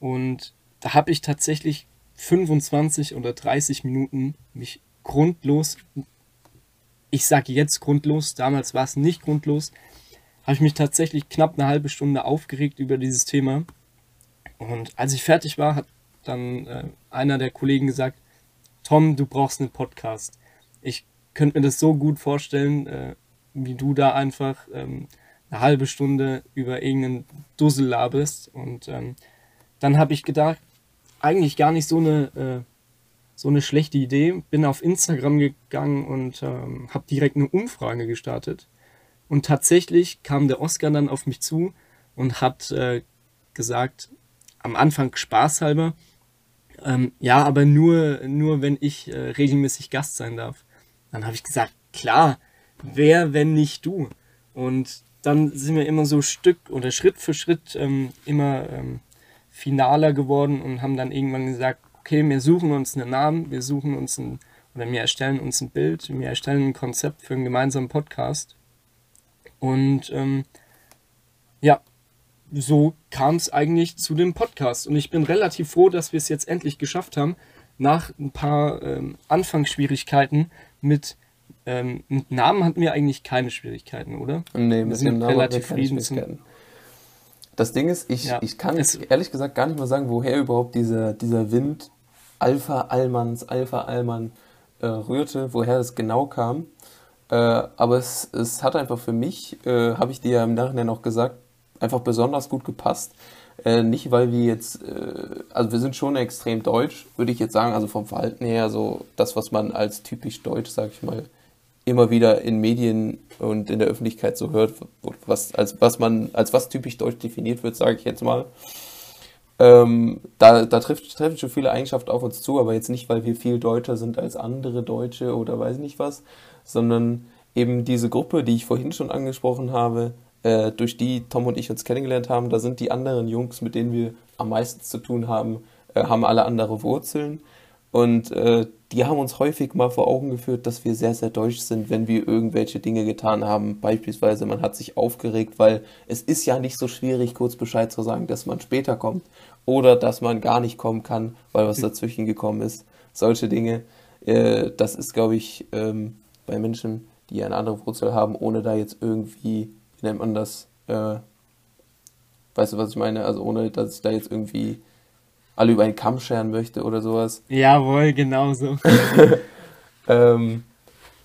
Und da habe ich tatsächlich 25 oder 30 Minuten mich grundlos ich sage jetzt grundlos, damals war es nicht grundlos, habe ich mich tatsächlich knapp eine halbe Stunde aufgeregt über dieses Thema. Und als ich fertig war, hat dann äh, einer der Kollegen gesagt, Tom, du brauchst einen Podcast. Ich könnte mir das so gut vorstellen, äh, wie du da einfach ähm, eine halbe Stunde über irgendeinen Dussel laberst. Und ähm, dann habe ich gedacht, eigentlich gar nicht so eine äh, so eine schlechte Idee. Bin auf Instagram gegangen und ähm, habe direkt eine Umfrage gestartet. Und tatsächlich kam der Oscar dann auf mich zu und hat äh, gesagt, am Anfang spaßhalber, ähm, ja, aber nur, nur wenn ich äh, regelmäßig Gast sein darf. Dann habe ich gesagt, klar, wer, wenn nicht du? Und dann sind wir immer so Stück oder Schritt für Schritt ähm, immer ähm, finaler geworden und haben dann irgendwann gesagt, okay, wir suchen uns einen Namen, wir suchen uns ein, oder wir erstellen uns ein Bild, wir erstellen ein Konzept für einen gemeinsamen Podcast. Und ähm, ja, so kam es eigentlich zu dem Podcast. Und ich bin relativ froh, dass wir es jetzt endlich geschafft haben, nach ein paar ähm, Anfangsschwierigkeiten mit, ähm, mit Namen hatten wir eigentlich keine Schwierigkeiten, oder? Nee, wir sind relativ zufrieden. Das Ding ist, ich, ja, ich kann ehrlich gesagt gar nicht mal sagen, woher überhaupt dieser, dieser Wind Alpha Allmanns, Alpha Allmann äh, rührte, woher das genau kam. Äh, aber es, es hat einfach für mich, äh, habe ich dir ja im Nachhinein auch gesagt, einfach besonders gut gepasst. Äh, nicht, weil wir jetzt, äh, also wir sind schon extrem deutsch, würde ich jetzt sagen, also vom Verhalten her, so das, was man als typisch deutsch, sag ich mal, immer wieder in Medien und in der Öffentlichkeit so hört, was, als was man, als was typisch deutsch definiert wird, sage ich jetzt mal. Ähm, da da trifft, treffen schon viele Eigenschaften auf uns zu, aber jetzt nicht, weil wir viel deutscher sind als andere Deutsche oder weiß nicht was, sondern eben diese Gruppe, die ich vorhin schon angesprochen habe, äh, durch die Tom und ich uns kennengelernt haben, da sind die anderen Jungs, mit denen wir am meisten zu tun haben, äh, haben alle andere Wurzeln. Und äh, die haben uns häufig mal vor Augen geführt, dass wir sehr, sehr deutsch sind, wenn wir irgendwelche Dinge getan haben. Beispielsweise, man hat sich aufgeregt, weil es ist ja nicht so schwierig, kurz Bescheid zu sagen, dass man später kommt. Oder dass man gar nicht kommen kann, weil was dazwischen gekommen ist. Solche Dinge. Äh, das ist, glaube ich, ähm, bei Menschen, die eine andere Wurzel haben, ohne da jetzt irgendwie, wie nennt man das, äh, weißt du, was ich meine? Also ohne, dass ich da jetzt irgendwie alle über einen Kamm scheren möchte oder sowas. Jawohl, genau so. ähm,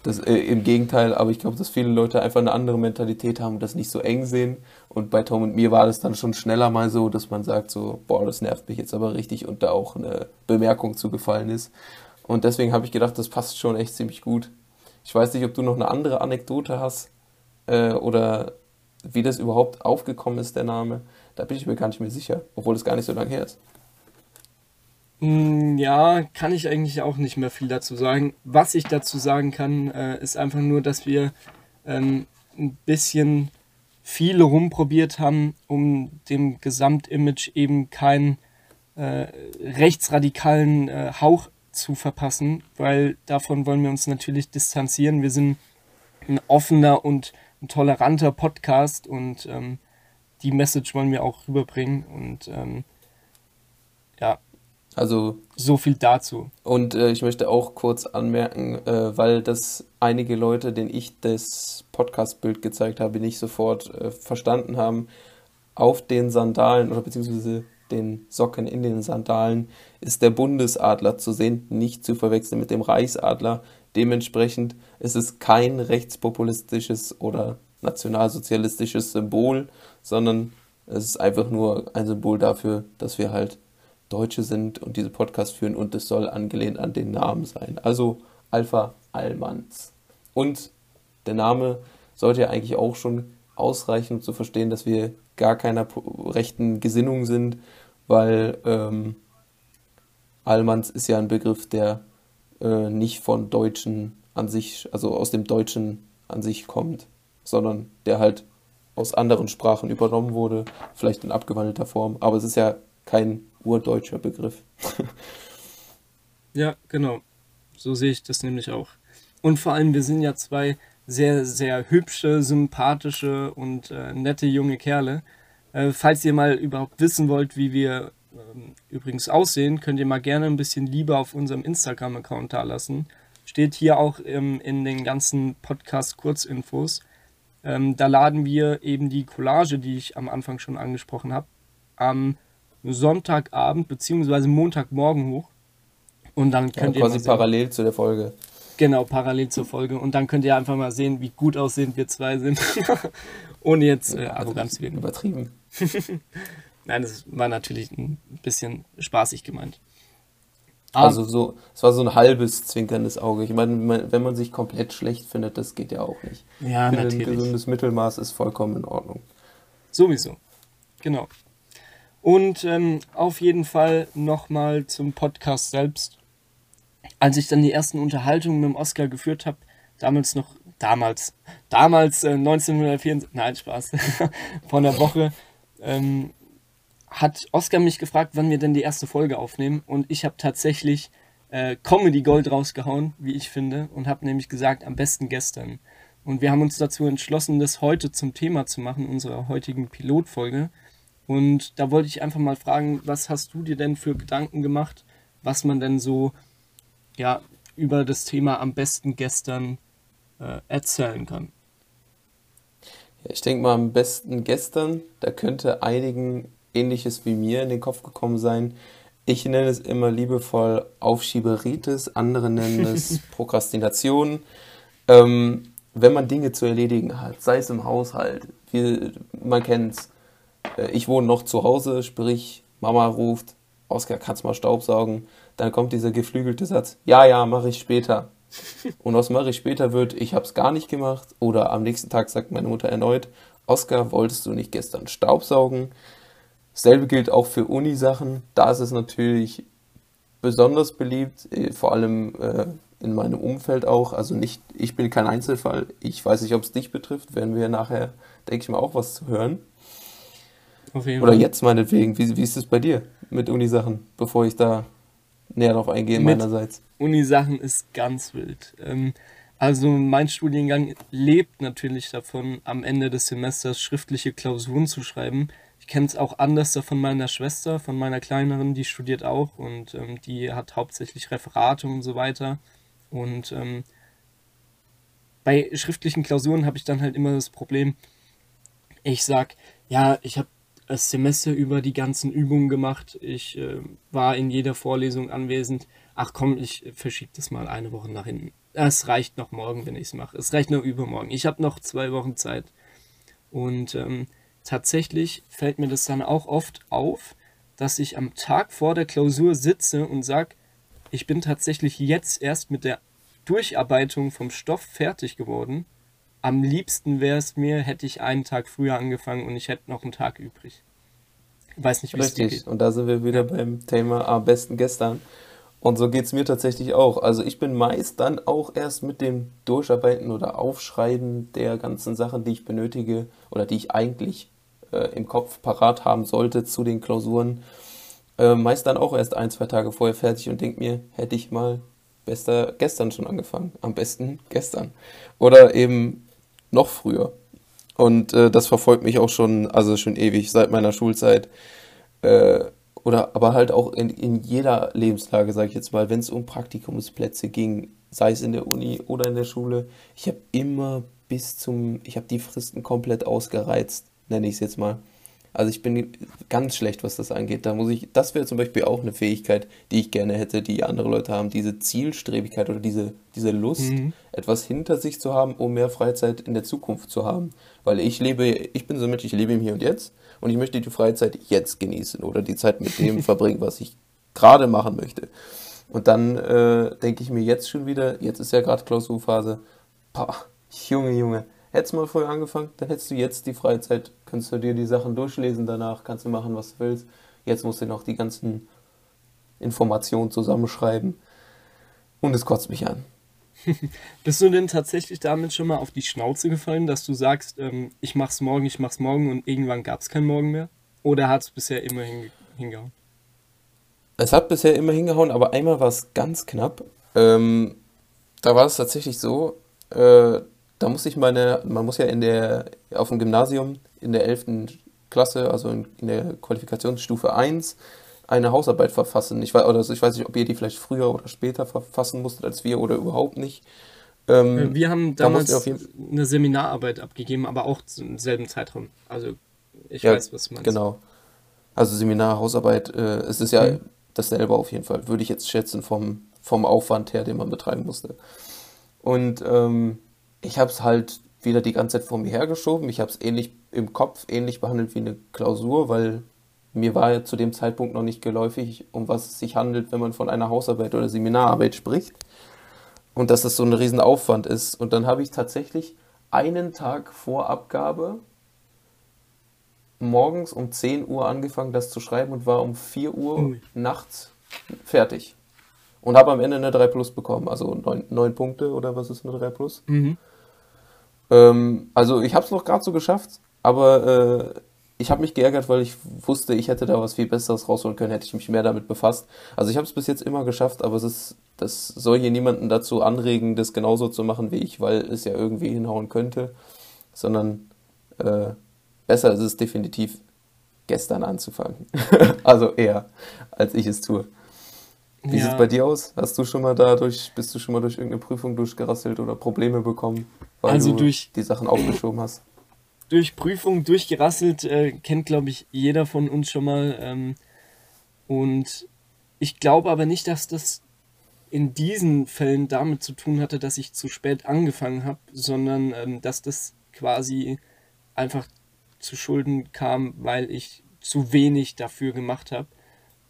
das, äh, Im Gegenteil, aber ich glaube, dass viele Leute einfach eine andere Mentalität haben und das nicht so eng sehen. Und bei Tom und mir war das dann schon schneller mal so, dass man sagt so, boah, das nervt mich jetzt aber richtig und da auch eine Bemerkung zugefallen ist. Und deswegen habe ich gedacht, das passt schon echt ziemlich gut. Ich weiß nicht, ob du noch eine andere Anekdote hast äh, oder wie das überhaupt aufgekommen ist, der Name. Da bin ich mir gar nicht mehr sicher, obwohl es gar nicht so lange her ist. Mm, ja, kann ich eigentlich auch nicht mehr viel dazu sagen. Was ich dazu sagen kann, äh, ist einfach nur, dass wir ähm, ein bisschen viel rumprobiert haben, um dem Gesamtimage eben keinen äh, rechtsradikalen äh, Hauch zu verpassen, weil davon wollen wir uns natürlich distanzieren. Wir sind ein offener und ein toleranter Podcast und ähm, die Message wollen wir auch rüberbringen und ähm, ja, also so viel dazu. Und äh, ich möchte auch kurz anmerken, äh, weil das einige Leute, denen ich das Podcast-Bild gezeigt habe, nicht sofort äh, verstanden haben. Auf den Sandalen oder beziehungsweise den Socken in den Sandalen ist der Bundesadler zu sehen, nicht zu verwechseln mit dem Reichsadler. Dementsprechend ist es kein rechtspopulistisches oder nationalsozialistisches Symbol, sondern es ist einfach nur ein Symbol dafür, dass wir halt Deutsche sind und diese Podcast führen und es soll angelehnt an den Namen sein. Also Alpha Allmanns. Und der Name sollte ja eigentlich auch schon ausreichen, um zu verstehen, dass wir gar keiner rechten Gesinnung sind, weil ähm, Allmanns ist ja ein Begriff, der äh, nicht von Deutschen an sich, also aus dem Deutschen an sich kommt, sondern der halt aus anderen Sprachen übernommen wurde, vielleicht in abgewandelter Form. Aber es ist ja kein urdeutscher Begriff. ja, genau. So sehe ich das nämlich auch. Und vor allem, wir sind ja zwei sehr, sehr hübsche, sympathische und äh, nette junge Kerle. Äh, falls ihr mal überhaupt wissen wollt, wie wir äh, übrigens aussehen, könnt ihr mal gerne ein bisschen Liebe auf unserem Instagram-Account da lassen. Steht hier auch ähm, in den ganzen Podcast-Kurzinfos. Ähm, da laden wir eben die Collage, die ich am Anfang schon angesprochen habe, am Sonntagabend bzw. Montagmorgen hoch. Und dann könnt ja, ihr. Quasi parallel zu der Folge. Genau, parallel zur Folge. Und dann könnt ihr einfach mal sehen, wie gut aussehend wir zwei sind. Ohne jetzt äh, arrogant zu werden. Übertrieben. Nein, das war natürlich ein bisschen spaßig gemeint. Aber also so, es war so ein halbes zwinkerndes Auge. Ich meine, wenn man sich komplett schlecht findet, das geht ja auch nicht. Ja, natürlich. Ein gesundes Mittelmaß ist vollkommen in Ordnung. Sowieso. Genau. Und ähm, auf jeden Fall nochmal zum Podcast selbst. Als ich dann die ersten Unterhaltungen mit dem Oscar geführt habe, damals noch, damals, damals äh, 1974, nein, Spaß, vor einer Woche, ähm, hat Oscar mich gefragt, wann wir denn die erste Folge aufnehmen. Und ich habe tatsächlich äh, Comedy Gold rausgehauen, wie ich finde, und habe nämlich gesagt, am besten gestern. Und wir haben uns dazu entschlossen, das heute zum Thema zu machen, unserer heutigen Pilotfolge. Und da wollte ich einfach mal fragen, was hast du dir denn für Gedanken gemacht, was man denn so ja, über das Thema am besten gestern äh, erzählen kann? Ich denke mal, am besten gestern, da könnte einigen ähnliches wie mir in den Kopf gekommen sein. Ich nenne es immer liebevoll Aufschieberitis, andere nennen es Prokrastination. Ähm, wenn man Dinge zu erledigen hat, sei es im Haushalt, wie, man kennt es, äh, ich wohne noch zu Hause, sprich Mama ruft, Oskar, kannst mal Staubsaugen? Dann kommt dieser geflügelte Satz, ja, ja, mache ich später. Und was mache ich später wird, ich habe es gar nicht gemacht. Oder am nächsten Tag sagt meine Mutter erneut, Oskar, wolltest du nicht gestern Staubsaugen? Dasselbe gilt auch für Unisachen. Da ist es natürlich besonders beliebt, äh, vor allem äh, in meinem Umfeld auch. Also nicht, ich bin kein Einzelfall. Ich weiß nicht, ob es dich betrifft. Werden wir nachher, denke ich mal, auch was zu hören. Oder jetzt meinetwegen. Wie, wie ist es bei dir mit Unisachen, bevor ich da näher darauf eingehe mit meinerseits? Unisachen ist ganz wild. Ähm, also mein Studiengang lebt natürlich davon, am Ende des Semesters schriftliche Klausuren zu schreiben. Kenne es auch anders von meiner Schwester, von meiner kleineren, die studiert auch und ähm, die hat hauptsächlich Referate und so weiter. Und ähm, bei schriftlichen Klausuren habe ich dann halt immer das Problem, ich sag, ja, ich habe das Semester über die ganzen Übungen gemacht. Ich äh, war in jeder Vorlesung anwesend. Ach komm, ich verschiebe das mal eine Woche nach hinten. Es reicht noch morgen, wenn ich es mache. Es reicht nur übermorgen. Ich habe noch zwei Wochen Zeit. Und ähm, tatsächlich fällt mir das dann auch oft auf, dass ich am Tag vor der Klausur sitze und sage, ich bin tatsächlich jetzt erst mit der Durcharbeitung vom Stoff fertig geworden am liebsten wäre es mir, hätte ich einen Tag früher angefangen und ich hätte noch einen Tag übrig. Ich weiß nicht, wie es dir geht. Und da sind wir wieder beim Thema am besten gestern. Und so geht es mir tatsächlich auch. Also ich bin meist dann auch erst mit dem Durcharbeiten oder Aufschreiben der ganzen Sachen, die ich benötige oder die ich eigentlich äh, im Kopf parat haben sollte zu den Klausuren, äh, meist dann auch erst ein, zwei Tage vorher fertig und denke mir, hätte ich mal besser gestern schon angefangen. Am besten gestern. Oder eben noch früher. Und äh, das verfolgt mich auch schon, also schon ewig, seit meiner Schulzeit. Äh, oder aber halt auch in, in jeder Lebenslage, sage ich jetzt mal, wenn es um Praktikumsplätze ging, sei es in der Uni oder in der Schule, ich habe immer bis zum, ich habe die Fristen komplett ausgereizt, nenne ich es jetzt mal. Also ich bin ganz schlecht, was das angeht. Da muss ich, das wäre zum Beispiel auch eine Fähigkeit, die ich gerne hätte, die andere Leute haben, diese Zielstrebigkeit oder diese, diese Lust, mhm. etwas hinter sich zu haben, um mehr Freizeit in der Zukunft zu haben. Weil ich lebe, ich bin so ein Mensch, ich lebe im Hier und Jetzt und ich möchte die Freizeit jetzt genießen oder die Zeit mit dem verbringen, was ich gerade machen möchte. Und dann äh, denke ich mir jetzt schon wieder, jetzt ist ja gerade Klausurphase, boah, Junge, Junge, Hättest mal früher angefangen, dann hättest du jetzt die Freizeit, kannst du dir die Sachen durchlesen danach, kannst du machen, was du willst. Jetzt musst du noch die ganzen Informationen zusammenschreiben. Und es kotzt mich an. Bist du denn tatsächlich damit schon mal auf die Schnauze gefallen, dass du sagst, ähm, ich mach's morgen, ich mach's morgen und irgendwann gab es kein Morgen mehr? Oder hat es bisher immer hinge hingehauen? Es hat bisher immer hingehauen, aber einmal war es ganz knapp. Ähm, da war es tatsächlich so, äh, da muss ich meine, man muss ja in der, auf dem Gymnasium in der 11. Klasse, also in, in der Qualifikationsstufe 1, eine Hausarbeit verfassen. Ich weiß, oder ich weiß nicht, ob ihr die vielleicht früher oder später verfassen musstet als wir oder überhaupt nicht. Ähm, äh, wir haben damals da eine Seminararbeit abgegeben, aber auch im selben Zeitraum. Also ich ja, weiß, was meinst. Genau. Also Seminar, Hausarbeit, äh, es ist ja mhm. dasselbe auf jeden Fall, würde ich jetzt schätzen vom, vom Aufwand her, den man betreiben musste. Und ähm, ich habe es halt wieder die ganze Zeit vor mir hergeschoben. Ich habe es ähnlich im Kopf, ähnlich behandelt wie eine Klausur, weil mir war ja zu dem Zeitpunkt noch nicht geläufig, um was es sich handelt, wenn man von einer Hausarbeit oder Seminararbeit spricht. Und dass das so ein Riesenaufwand ist. Und dann habe ich tatsächlich einen Tag vor Abgabe morgens um 10 Uhr angefangen, das zu schreiben und war um 4 Uhr Ui. nachts fertig. Und habe am Ende eine 3 Plus bekommen, also 9, 9 Punkte oder was ist eine 3 Plus? Mhm. Ähm, also ich habe es noch gerade so geschafft, aber äh, ich habe mich geärgert, weil ich wusste, ich hätte da was viel Besseres rausholen können, hätte ich mich mehr damit befasst. Also ich habe es bis jetzt immer geschafft, aber es ist, das soll hier niemanden dazu anregen, das genauso zu machen wie ich, weil es ja irgendwie hinhauen könnte, sondern äh, besser ist es definitiv gestern anzufangen. also eher, als ich es tue. Wie ja. sieht es bei dir aus? Hast du schon mal dadurch, bist du schon mal durch irgendeine Prüfung durchgerasselt oder Probleme bekommen, weil also du durch, die Sachen aufgeschoben hast? Durch Prüfung durchgerasselt äh, kennt, glaube ich, jeder von uns schon mal. Ähm, und ich glaube aber nicht, dass das in diesen Fällen damit zu tun hatte, dass ich zu spät angefangen habe, sondern ähm, dass das quasi einfach zu Schulden kam, weil ich zu wenig dafür gemacht habe.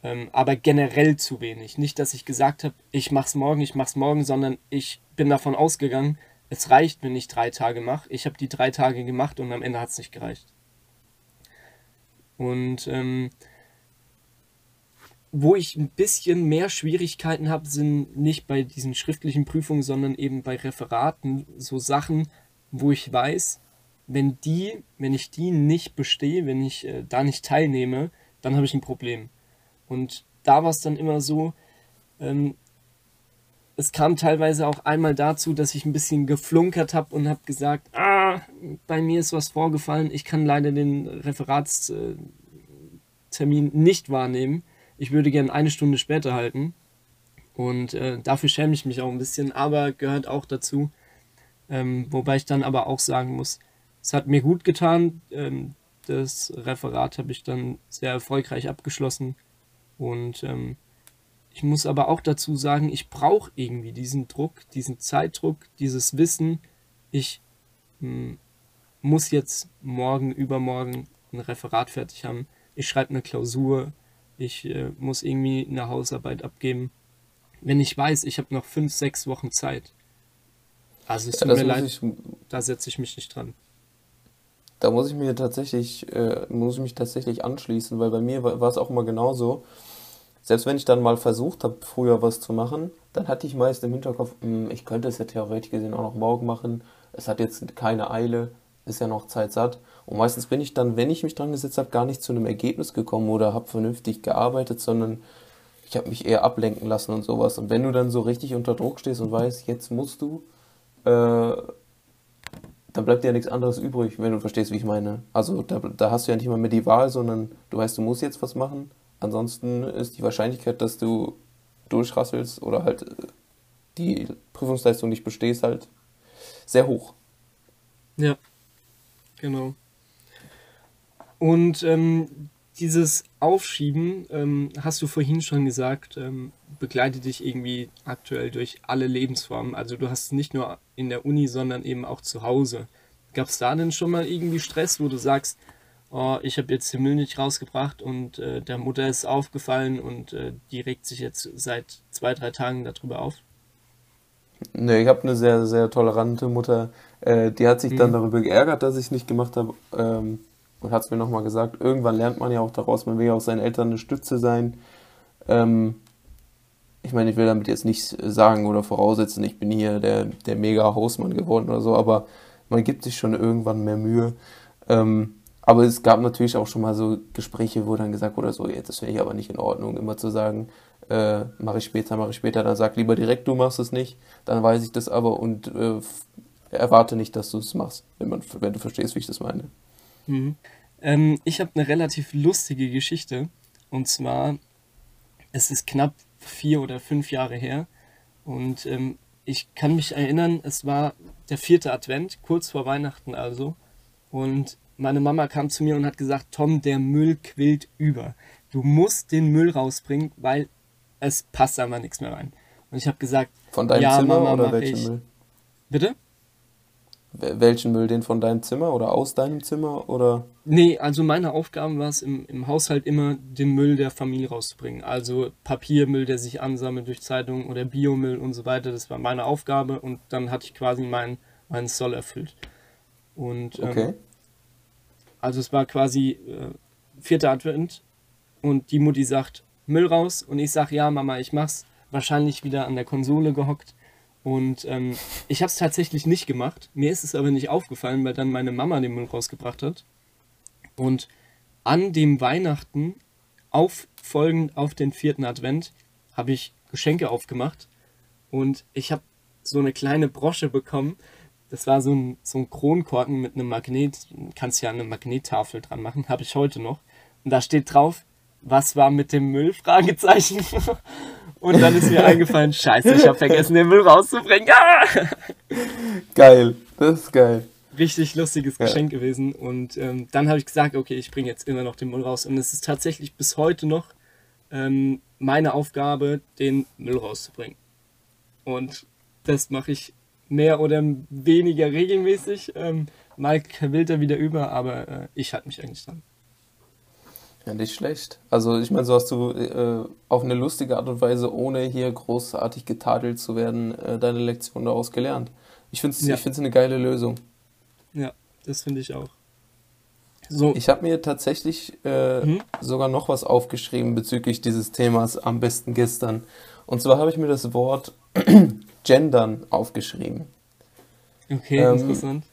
Ähm, aber generell zu wenig. Nicht, dass ich gesagt habe, ich mach's morgen, ich mach's morgen, sondern ich bin davon ausgegangen, es reicht, wenn ich drei Tage mache. Ich habe die drei Tage gemacht und am Ende hat es nicht gereicht. Und ähm, wo ich ein bisschen mehr Schwierigkeiten habe, sind nicht bei diesen schriftlichen Prüfungen, sondern eben bei Referaten so Sachen, wo ich weiß, wenn die, wenn ich die nicht bestehe, wenn ich äh, da nicht teilnehme, dann habe ich ein Problem. Und da war es dann immer so, ähm, es kam teilweise auch einmal dazu, dass ich ein bisschen geflunkert habe und habe gesagt, ah, bei mir ist was vorgefallen, ich kann leider den Referatstermin nicht wahrnehmen. Ich würde gerne eine Stunde später halten. Und äh, dafür schäme ich mich auch ein bisschen, aber gehört auch dazu. Ähm, wobei ich dann aber auch sagen muss, es hat mir gut getan. Ähm, das Referat habe ich dann sehr erfolgreich abgeschlossen. Und ähm, ich muss aber auch dazu sagen, ich brauche irgendwie diesen Druck, diesen Zeitdruck, dieses Wissen. Ich mh, hm, muss jetzt morgen, übermorgen ein Referat fertig haben. Ich schreibe eine Klausur. Ich äh, muss irgendwie eine Hausarbeit abgeben. Wenn ich weiß, ich habe noch fünf, sechs Wochen Zeit. Also es tut ja, mir leid, ich, da setze ich mich nicht dran. Da muss ich mir tatsächlich, äh, muss ich mich tatsächlich anschließen, weil bei mir war, war es auch immer genauso. Selbst wenn ich dann mal versucht habe, früher was zu machen, dann hatte ich meist im Hinterkopf, hm, ich könnte es ja theoretisch gesehen auch noch morgen machen. Es hat jetzt keine Eile, ist ja noch Zeit satt. Und meistens bin ich dann, wenn ich mich dran gesetzt habe, gar nicht zu einem Ergebnis gekommen oder habe vernünftig gearbeitet, sondern ich habe mich eher ablenken lassen und sowas. Und wenn du dann so richtig unter Druck stehst und weißt, jetzt musst du, äh, dann bleibt dir ja nichts anderes übrig, wenn du verstehst, wie ich meine. Also da, da hast du ja nicht mal mehr die Wahl, sondern du weißt, du musst jetzt was machen. Ansonsten ist die Wahrscheinlichkeit, dass du durchrasselst oder halt äh, die Prüfungsleistung nicht bestehst, halt sehr hoch. Ja, genau. Und ähm, dieses Aufschieben, ähm, hast du vorhin schon gesagt, ähm, begleitet dich irgendwie aktuell durch alle Lebensformen. Also du hast nicht nur in der Uni, sondern eben auch zu Hause. Gab es da denn schon mal irgendwie Stress, wo du sagst, oh, ich habe jetzt den Müll nicht rausgebracht und äh, der Mutter ist aufgefallen und äh, die regt sich jetzt seit zwei, drei Tagen darüber auf? Nee, ich habe eine sehr, sehr tolerante Mutter. Äh, die hat sich mhm. dann darüber geärgert, dass ich es nicht gemacht habe ähm, und hat es mir nochmal gesagt. Irgendwann lernt man ja auch daraus, man will ja auch seinen Eltern eine Stütze sein. Ähm, ich meine, ich will damit jetzt nicht sagen oder voraussetzen, ich bin hier der, der mega Hausmann geworden oder so, aber man gibt sich schon irgendwann mehr Mühe. Ähm, aber es gab natürlich auch schon mal so Gespräche, wo dann gesagt wurde, so, jetzt das finde ich aber nicht in Ordnung, immer zu sagen, äh, mache ich später, mache ich später, dann sag lieber direkt, du machst es nicht, dann weiß ich das aber und äh, erwarte nicht, dass du es machst, wenn, man, wenn du verstehst, wie ich das meine. Mhm. Ähm, ich habe eine relativ lustige Geschichte und zwar, es ist knapp vier oder fünf Jahre her und ähm, ich kann mich erinnern, es war der vierte Advent, kurz vor Weihnachten also und meine Mama kam zu mir und hat gesagt, Tom, der Müll quillt über. Du musst den Müll rausbringen, weil es passt einfach nichts mehr rein. Und ich habe gesagt, von deinem ja, Zimmer Mama, oder welchen ich. Müll? Bitte? Welchen Müll, den von deinem Zimmer oder aus deinem Zimmer oder? Nee, also meine Aufgabe war es im, im Haushalt immer, den Müll der Familie rauszubringen. Also Papiermüll, der sich ansammelt durch Zeitungen oder Biomüll und so weiter. Das war meine Aufgabe und dann hatte ich quasi meinen mein Soll erfüllt. Und ähm, okay. Also es war quasi äh, vierter Advent und die Mutti sagt, Müll raus und ich sage, ja Mama, ich mach's. Wahrscheinlich wieder an der Konsole gehockt. Und ähm, ich habe es tatsächlich nicht gemacht. Mir ist es aber nicht aufgefallen, weil dann meine Mama den Müll rausgebracht hat. Und an dem Weihnachten, auffolgend auf den vierten Advent, habe ich Geschenke aufgemacht. Und ich habe so eine kleine Brosche bekommen das war so ein, so ein Kronkorken mit einem Magnet. Kannst ja eine Magnettafel dran machen. Habe ich heute noch. Und da steht drauf, was war mit dem Müll? Fragezeichen. Und dann ist mir eingefallen, scheiße, ich habe vergessen, den Müll rauszubringen. Ah! Geil, das ist geil. Richtig lustiges Geschenk ja. gewesen. Und ähm, dann habe ich gesagt, okay, ich bringe jetzt immer noch den Müll raus. Und es ist tatsächlich bis heute noch ähm, meine Aufgabe, den Müll rauszubringen. Und das mache ich mehr oder weniger regelmäßig. Ähm, mal quillt er wieder über, aber äh, ich halte mich eigentlich dran. Ja, nicht schlecht. Also ich meine, so hast du äh, auf eine lustige Art und Weise, ohne hier großartig getadelt zu werden, äh, deine Lektion daraus gelernt. Ich finde es ja. eine geile Lösung. Ja, das finde ich auch. So. Ich habe mir tatsächlich äh, hm? sogar noch was aufgeschrieben bezüglich dieses Themas am besten gestern. Und zwar habe ich mir das Wort Gendern aufgeschrieben. Okay, ähm, interessant.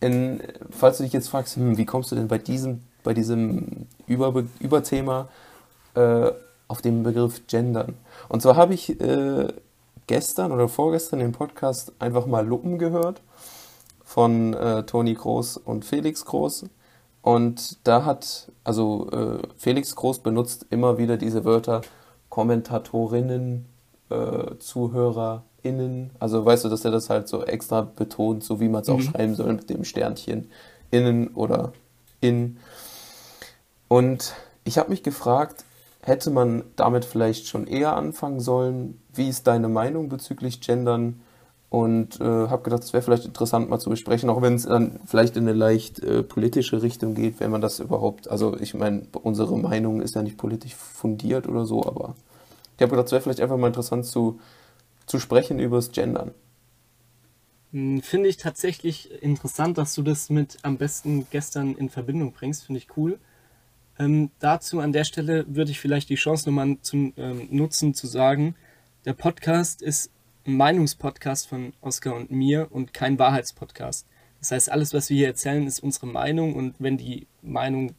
In, falls du dich jetzt fragst, hm, wie kommst du denn bei diesem, bei diesem Über Überthema äh, auf den Begriff Gendern? Und zwar habe ich äh, gestern oder vorgestern im Podcast einfach mal Luppen gehört von äh, Toni Groß und Felix Groß. Und da hat, also äh, Felix Groß benutzt immer wieder diese Wörter Kommentatorinnen, äh, ZuhörerInnen. Also weißt du, dass er das halt so extra betont, so wie man es auch mhm. schreiben soll mit dem Sternchen. Innen oder in. Und ich habe mich gefragt, hätte man damit vielleicht schon eher anfangen sollen? Wie ist deine Meinung bezüglich Gendern? Und äh, habe gedacht, es wäre vielleicht interessant mal zu besprechen, auch wenn es dann vielleicht in eine leicht äh, politische Richtung geht, wenn man das überhaupt, also ich meine, unsere Meinung ist ja nicht politisch fundiert oder so, aber ich habe gedacht, es wäre vielleicht einfach mal interessant zu, zu sprechen über das Gendern. Hm, finde ich tatsächlich interessant, dass du das mit am besten gestern in Verbindung bringst. Finde ich cool. Ähm, dazu an der Stelle würde ich vielleicht die Chance nochmal zu, ähm, nutzen, zu sagen, der Podcast ist ein Meinungspodcast von Oskar und mir und kein Wahrheitspodcast. Das heißt, alles, was wir hier erzählen, ist unsere Meinung und wenn die Meinung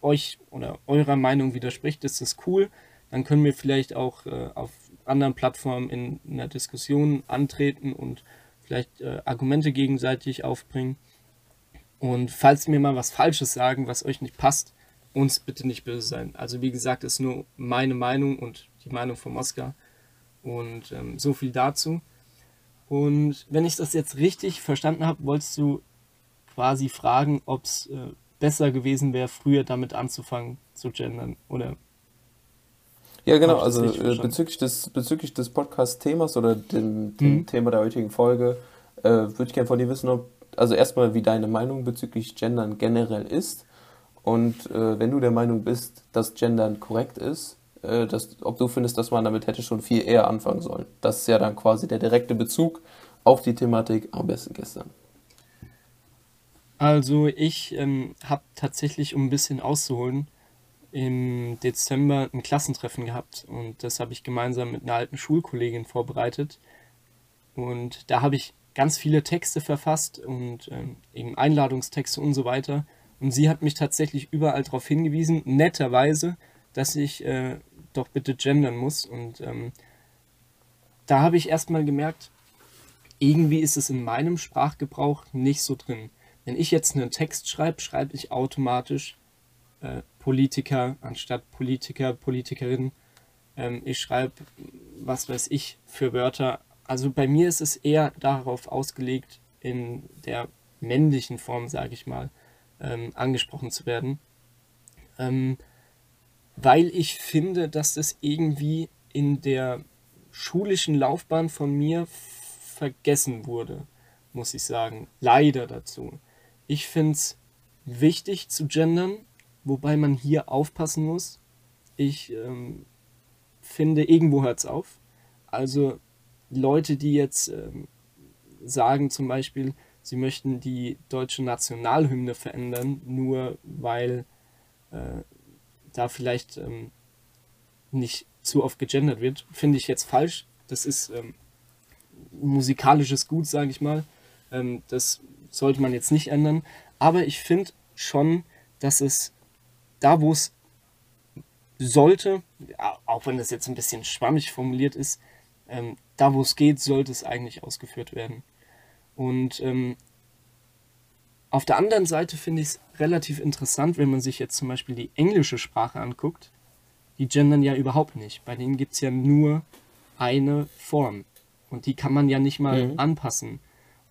euch oder eurer Meinung widerspricht, ist das cool. Dann können wir vielleicht auch äh, auf anderen Plattformen in einer Diskussion antreten und vielleicht äh, Argumente gegenseitig aufbringen. Und falls wir mal was Falsches sagen, was euch nicht passt, uns bitte nicht böse sein. Also wie gesagt, ist nur meine Meinung und die Meinung von Oskar. Und ähm, so viel dazu. Und wenn ich das jetzt richtig verstanden habe, wolltest du quasi fragen, ob es äh, besser gewesen wäre, früher damit anzufangen zu gendern, oder? Ja, genau, also äh, bezüglich des, bezüglich des Podcast-Themas oder dem, dem mhm. Thema der heutigen Folge, äh, würde ich gerne von dir wissen, ob, also erstmal, wie deine Meinung bezüglich Gendern generell ist. Und äh, wenn du der Meinung bist, dass Gendern korrekt ist, äh, dass, ob du findest, dass man damit hätte schon viel eher anfangen sollen. Das ist ja dann quasi der direkte Bezug auf die Thematik am besten gestern. Also ich ähm, habe tatsächlich, um ein bisschen auszuholen, im Dezember ein Klassentreffen gehabt und das habe ich gemeinsam mit einer alten Schulkollegin vorbereitet. Und da habe ich ganz viele Texte verfasst und ähm, eben Einladungstexte und so weiter. Und sie hat mich tatsächlich überall darauf hingewiesen, netterweise, dass ich äh, doch bitte gendern muss. Und ähm, da habe ich erstmal gemerkt, irgendwie ist es in meinem Sprachgebrauch nicht so drin. Wenn ich jetzt einen Text schreibe, schreibe ich automatisch äh, Politiker anstatt Politiker, Politikerin. Ähm, ich schreibe, was weiß ich, für Wörter. Also bei mir ist es eher darauf ausgelegt, in der männlichen Form, sage ich mal, ähm, angesprochen zu werden. Ähm, weil ich finde, dass das irgendwie in der schulischen Laufbahn von mir vergessen wurde, muss ich sagen. Leider dazu. Ich finde es wichtig zu gendern, wobei man hier aufpassen muss. Ich ähm, finde, irgendwo hört es auf. Also Leute, die jetzt ähm, sagen zum Beispiel, sie möchten die deutsche Nationalhymne verändern, nur weil äh, da vielleicht ähm, nicht zu oft gegendert wird, finde ich jetzt falsch. Das ist ähm, musikalisches Gut, sage ich mal. Ähm, das sollte man jetzt nicht ändern. Aber ich finde schon, dass es da, wo es sollte, auch wenn das jetzt ein bisschen schwammig formuliert ist, ähm, da wo es geht, sollte es eigentlich ausgeführt werden. Und ähm, auf der anderen Seite finde ich es relativ interessant, wenn man sich jetzt zum Beispiel die englische Sprache anguckt. Die gendern ja überhaupt nicht. Bei denen gibt es ja nur eine Form. Und die kann man ja nicht mal mhm. anpassen.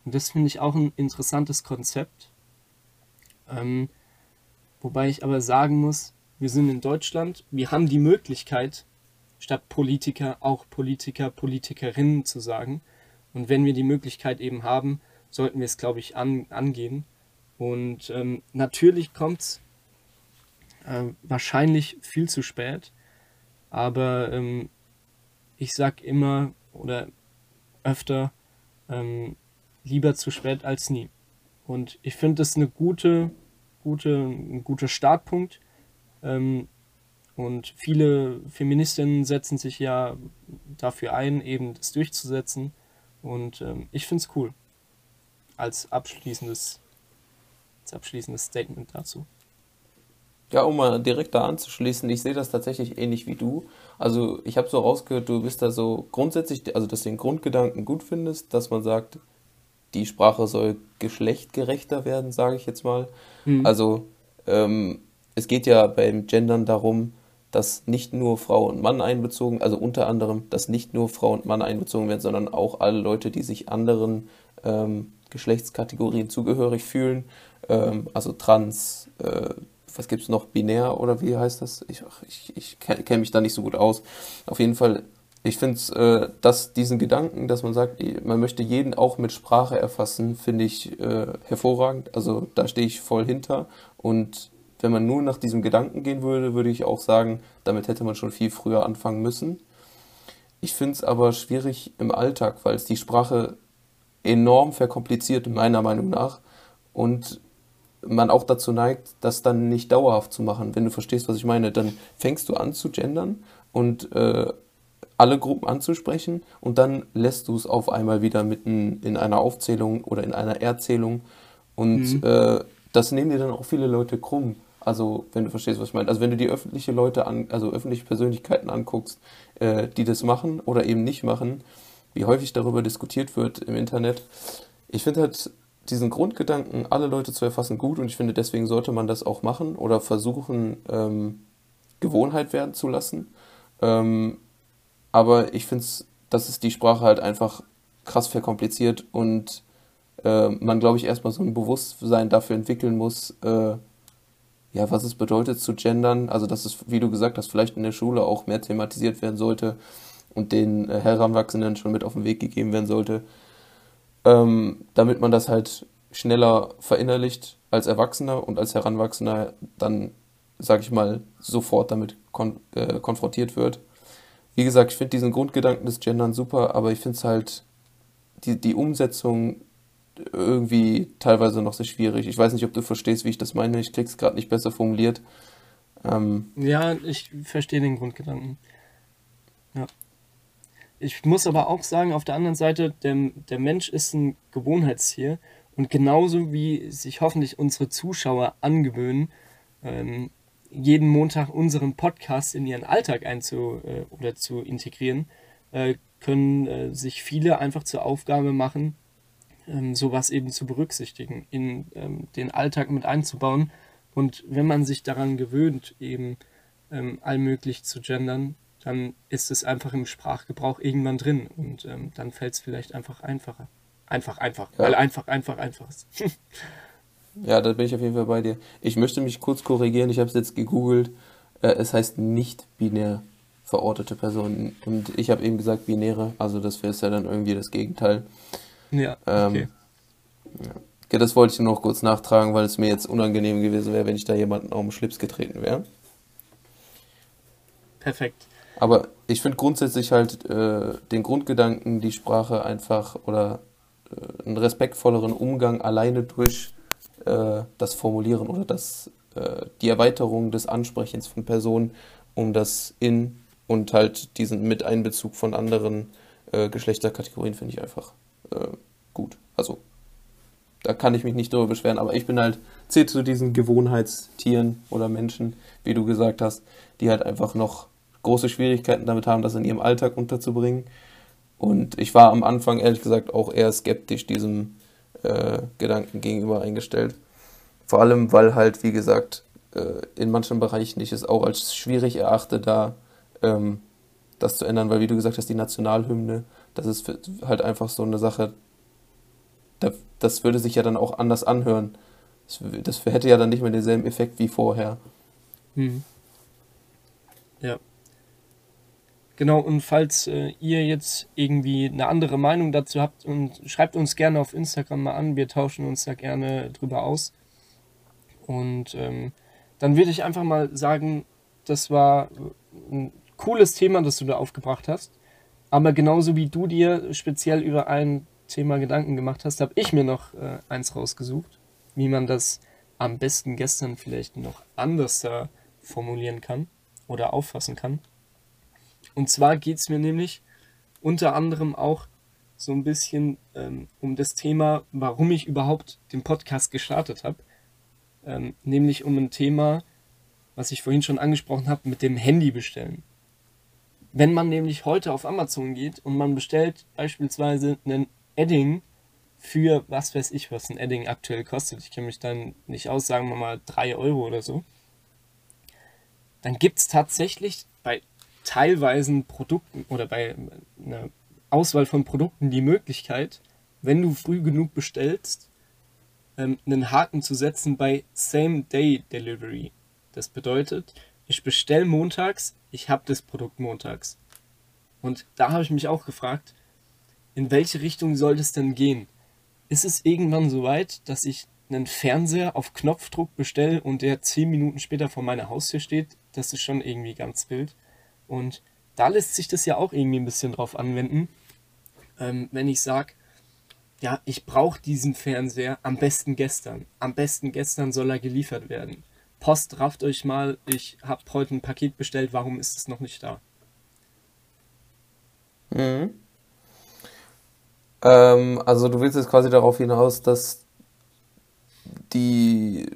Und das finde ich auch ein interessantes Konzept. Ähm, wobei ich aber sagen muss, wir sind in Deutschland, wir haben die Möglichkeit, statt Politiker auch Politiker, Politikerinnen zu sagen. Und wenn wir die Möglichkeit eben haben, sollten wir es, glaube ich, an, angehen. Und ähm, natürlich kommt es äh, wahrscheinlich viel zu spät. Aber ähm, ich sage immer oder öfter, ähm, lieber zu spät als nie. Und ich finde das eine gute, gute, ein guter Startpunkt. Ähm, und viele Feministinnen setzen sich ja dafür ein, eben das durchzusetzen. Und ähm, ich finde es cool. Als abschließendes, als abschließendes Statement dazu. Ja, um mal direkt da anzuschließen, ich sehe das tatsächlich ähnlich wie du. Also ich habe so rausgehört, du bist da so grundsätzlich, also dass du den Grundgedanken gut findest, dass man sagt, die Sprache soll geschlechtgerechter werden, sage ich jetzt mal. Mhm. Also ähm, es geht ja beim Gendern darum, dass nicht nur Frau und Mann einbezogen, also unter anderem, dass nicht nur Frau und Mann einbezogen werden, sondern auch alle Leute, die sich anderen ähm, Geschlechtskategorien zugehörig fühlen, ähm, also trans, äh, was gibt es noch, binär oder wie heißt das? Ich, ich, ich kenne mich da nicht so gut aus. Auf jeden Fall ich finde es, äh, dass diesen Gedanken, dass man sagt, man möchte jeden auch mit Sprache erfassen, finde ich äh, hervorragend. Also da stehe ich voll hinter. Und wenn man nur nach diesem Gedanken gehen würde, würde ich auch sagen, damit hätte man schon viel früher anfangen müssen. Ich finde es aber schwierig im Alltag, weil es die Sprache enorm verkompliziert, meiner Meinung nach. Und man auch dazu neigt, das dann nicht dauerhaft zu machen. Wenn du verstehst, was ich meine, dann fängst du an zu gendern und äh, alle Gruppen anzusprechen und dann lässt du es auf einmal wieder mitten in einer Aufzählung oder in einer Erzählung und mhm. äh, das nehmen dir dann auch viele Leute krumm. Also, wenn du verstehst, was ich meine. Also, wenn du die öffentliche Leute an, also öffentliche Persönlichkeiten anguckst, äh, die das machen oder eben nicht machen, wie häufig darüber diskutiert wird im Internet. Ich finde halt diesen Grundgedanken, alle Leute zu erfassen, gut und ich finde, deswegen sollte man das auch machen oder versuchen, ähm, Gewohnheit werden zu lassen. Ähm, aber ich finde, dass es die Sprache halt einfach krass verkompliziert und äh, man, glaube ich, erstmal so ein Bewusstsein dafür entwickeln muss, äh, ja, was es bedeutet zu gendern. Also, dass es, wie du gesagt hast, vielleicht in der Schule auch mehr thematisiert werden sollte und den äh, Heranwachsenden schon mit auf den Weg gegeben werden sollte, ähm, damit man das halt schneller verinnerlicht als Erwachsener und als Heranwachsender dann, sag ich mal, sofort damit kon äh, konfrontiert wird wie gesagt, ich finde diesen Grundgedanken des Gendern super, aber ich finde es halt, die, die Umsetzung irgendwie teilweise noch sehr schwierig. Ich weiß nicht, ob du verstehst, wie ich das meine. Ich krieg's gerade nicht besser formuliert. Ähm, ja, ich verstehe den Grundgedanken. Ja. Ich muss aber auch sagen, auf der anderen Seite, der, der Mensch ist ein Gewohnheitstier und genauso wie sich hoffentlich unsere Zuschauer angewöhnen, ähm, jeden Montag unseren Podcast in ihren Alltag einzu äh, oder zu integrieren, äh, können äh, sich viele einfach zur Aufgabe machen, ähm, sowas eben zu berücksichtigen, in ähm, den Alltag mit einzubauen. Und wenn man sich daran gewöhnt, eben ähm, allmöglich zu gendern, dann ist es einfach im Sprachgebrauch irgendwann drin und ähm, dann fällt es vielleicht einfach einfacher. Einfach, einfach, ja. weil einfach, einfach, einfach ist. Ja, da bin ich auf jeden Fall bei dir. Ich möchte mich kurz korrigieren, ich habe es jetzt gegoogelt. Äh, es heißt nicht binär verortete Personen. Und ich habe eben gesagt binäre, also das wäre ja dann irgendwie das Gegenteil. Ja, ähm, okay. ja. das wollte ich nur noch kurz nachtragen, weil es mir jetzt unangenehm gewesen wäre, wenn ich da jemanden auf den Schlips getreten wäre. Perfekt. Aber ich finde grundsätzlich halt äh, den Grundgedanken, die Sprache einfach oder äh, einen respektvolleren Umgang alleine durch äh, das Formulieren oder das, äh, die Erweiterung des Ansprechens von Personen, um das in und halt diesen Miteinbezug von anderen äh, Geschlechterkategorien finde ich einfach äh, gut. Also da kann ich mich nicht darüber beschweren, aber ich bin halt, zählt zu diesen Gewohnheitstieren oder Menschen, wie du gesagt hast, die halt einfach noch große Schwierigkeiten damit haben, das in ihrem Alltag unterzubringen. Und ich war am Anfang ehrlich gesagt auch eher skeptisch diesem äh, Gedanken gegenüber eingestellt. Vor allem, weil halt, wie gesagt, äh, in manchen Bereichen ich es auch als schwierig erachte, da ähm, das zu ändern, weil, wie du gesagt hast, die Nationalhymne, das ist halt einfach so eine Sache, das würde sich ja dann auch anders anhören. Das, hätte ja dann nicht mehr denselben Effekt wie vorher. Hm. Ja. Genau, und falls äh, ihr jetzt irgendwie eine andere Meinung dazu habt, und schreibt uns gerne auf Instagram mal an, wir tauschen uns da gerne drüber aus. Und ähm, dann würde ich einfach mal sagen, das war ein cooles Thema, das du da aufgebracht hast. Aber genauso wie du dir speziell über ein Thema Gedanken gemacht hast, habe ich mir noch äh, eins rausgesucht, wie man das am besten gestern vielleicht noch anders formulieren kann oder auffassen kann. Und zwar geht es mir nämlich unter anderem auch so ein bisschen ähm, um das Thema, warum ich überhaupt den Podcast gestartet habe. Ähm, nämlich um ein Thema, was ich vorhin schon angesprochen habe, mit dem Handy bestellen. Wenn man nämlich heute auf Amazon geht und man bestellt beispielsweise einen Edding für was weiß ich, was ein Edding aktuell kostet, ich kenne mich dann nicht aus, sagen wir mal 3 Euro oder so, dann gibt es tatsächlich bei teilweisen Produkten oder bei einer Auswahl von Produkten die Möglichkeit, wenn du früh genug bestellst, ähm, einen Haken zu setzen bei Same-Day-Delivery. Das bedeutet, ich bestelle montags, ich habe das Produkt montags. Und da habe ich mich auch gefragt, in welche Richtung soll das denn gehen? Ist es irgendwann so weit, dass ich einen Fernseher auf Knopfdruck bestelle und der zehn Minuten später vor meiner Haustür steht? Das ist schon irgendwie ganz wild. Und da lässt sich das ja auch irgendwie ein bisschen drauf anwenden, ähm, wenn ich sage, ja, ich brauche diesen Fernseher am besten gestern. Am besten gestern soll er geliefert werden. Post, rafft euch mal, ich habe heute ein Paket bestellt, warum ist es noch nicht da? Mhm. Ähm, also du willst jetzt quasi darauf hinaus, dass die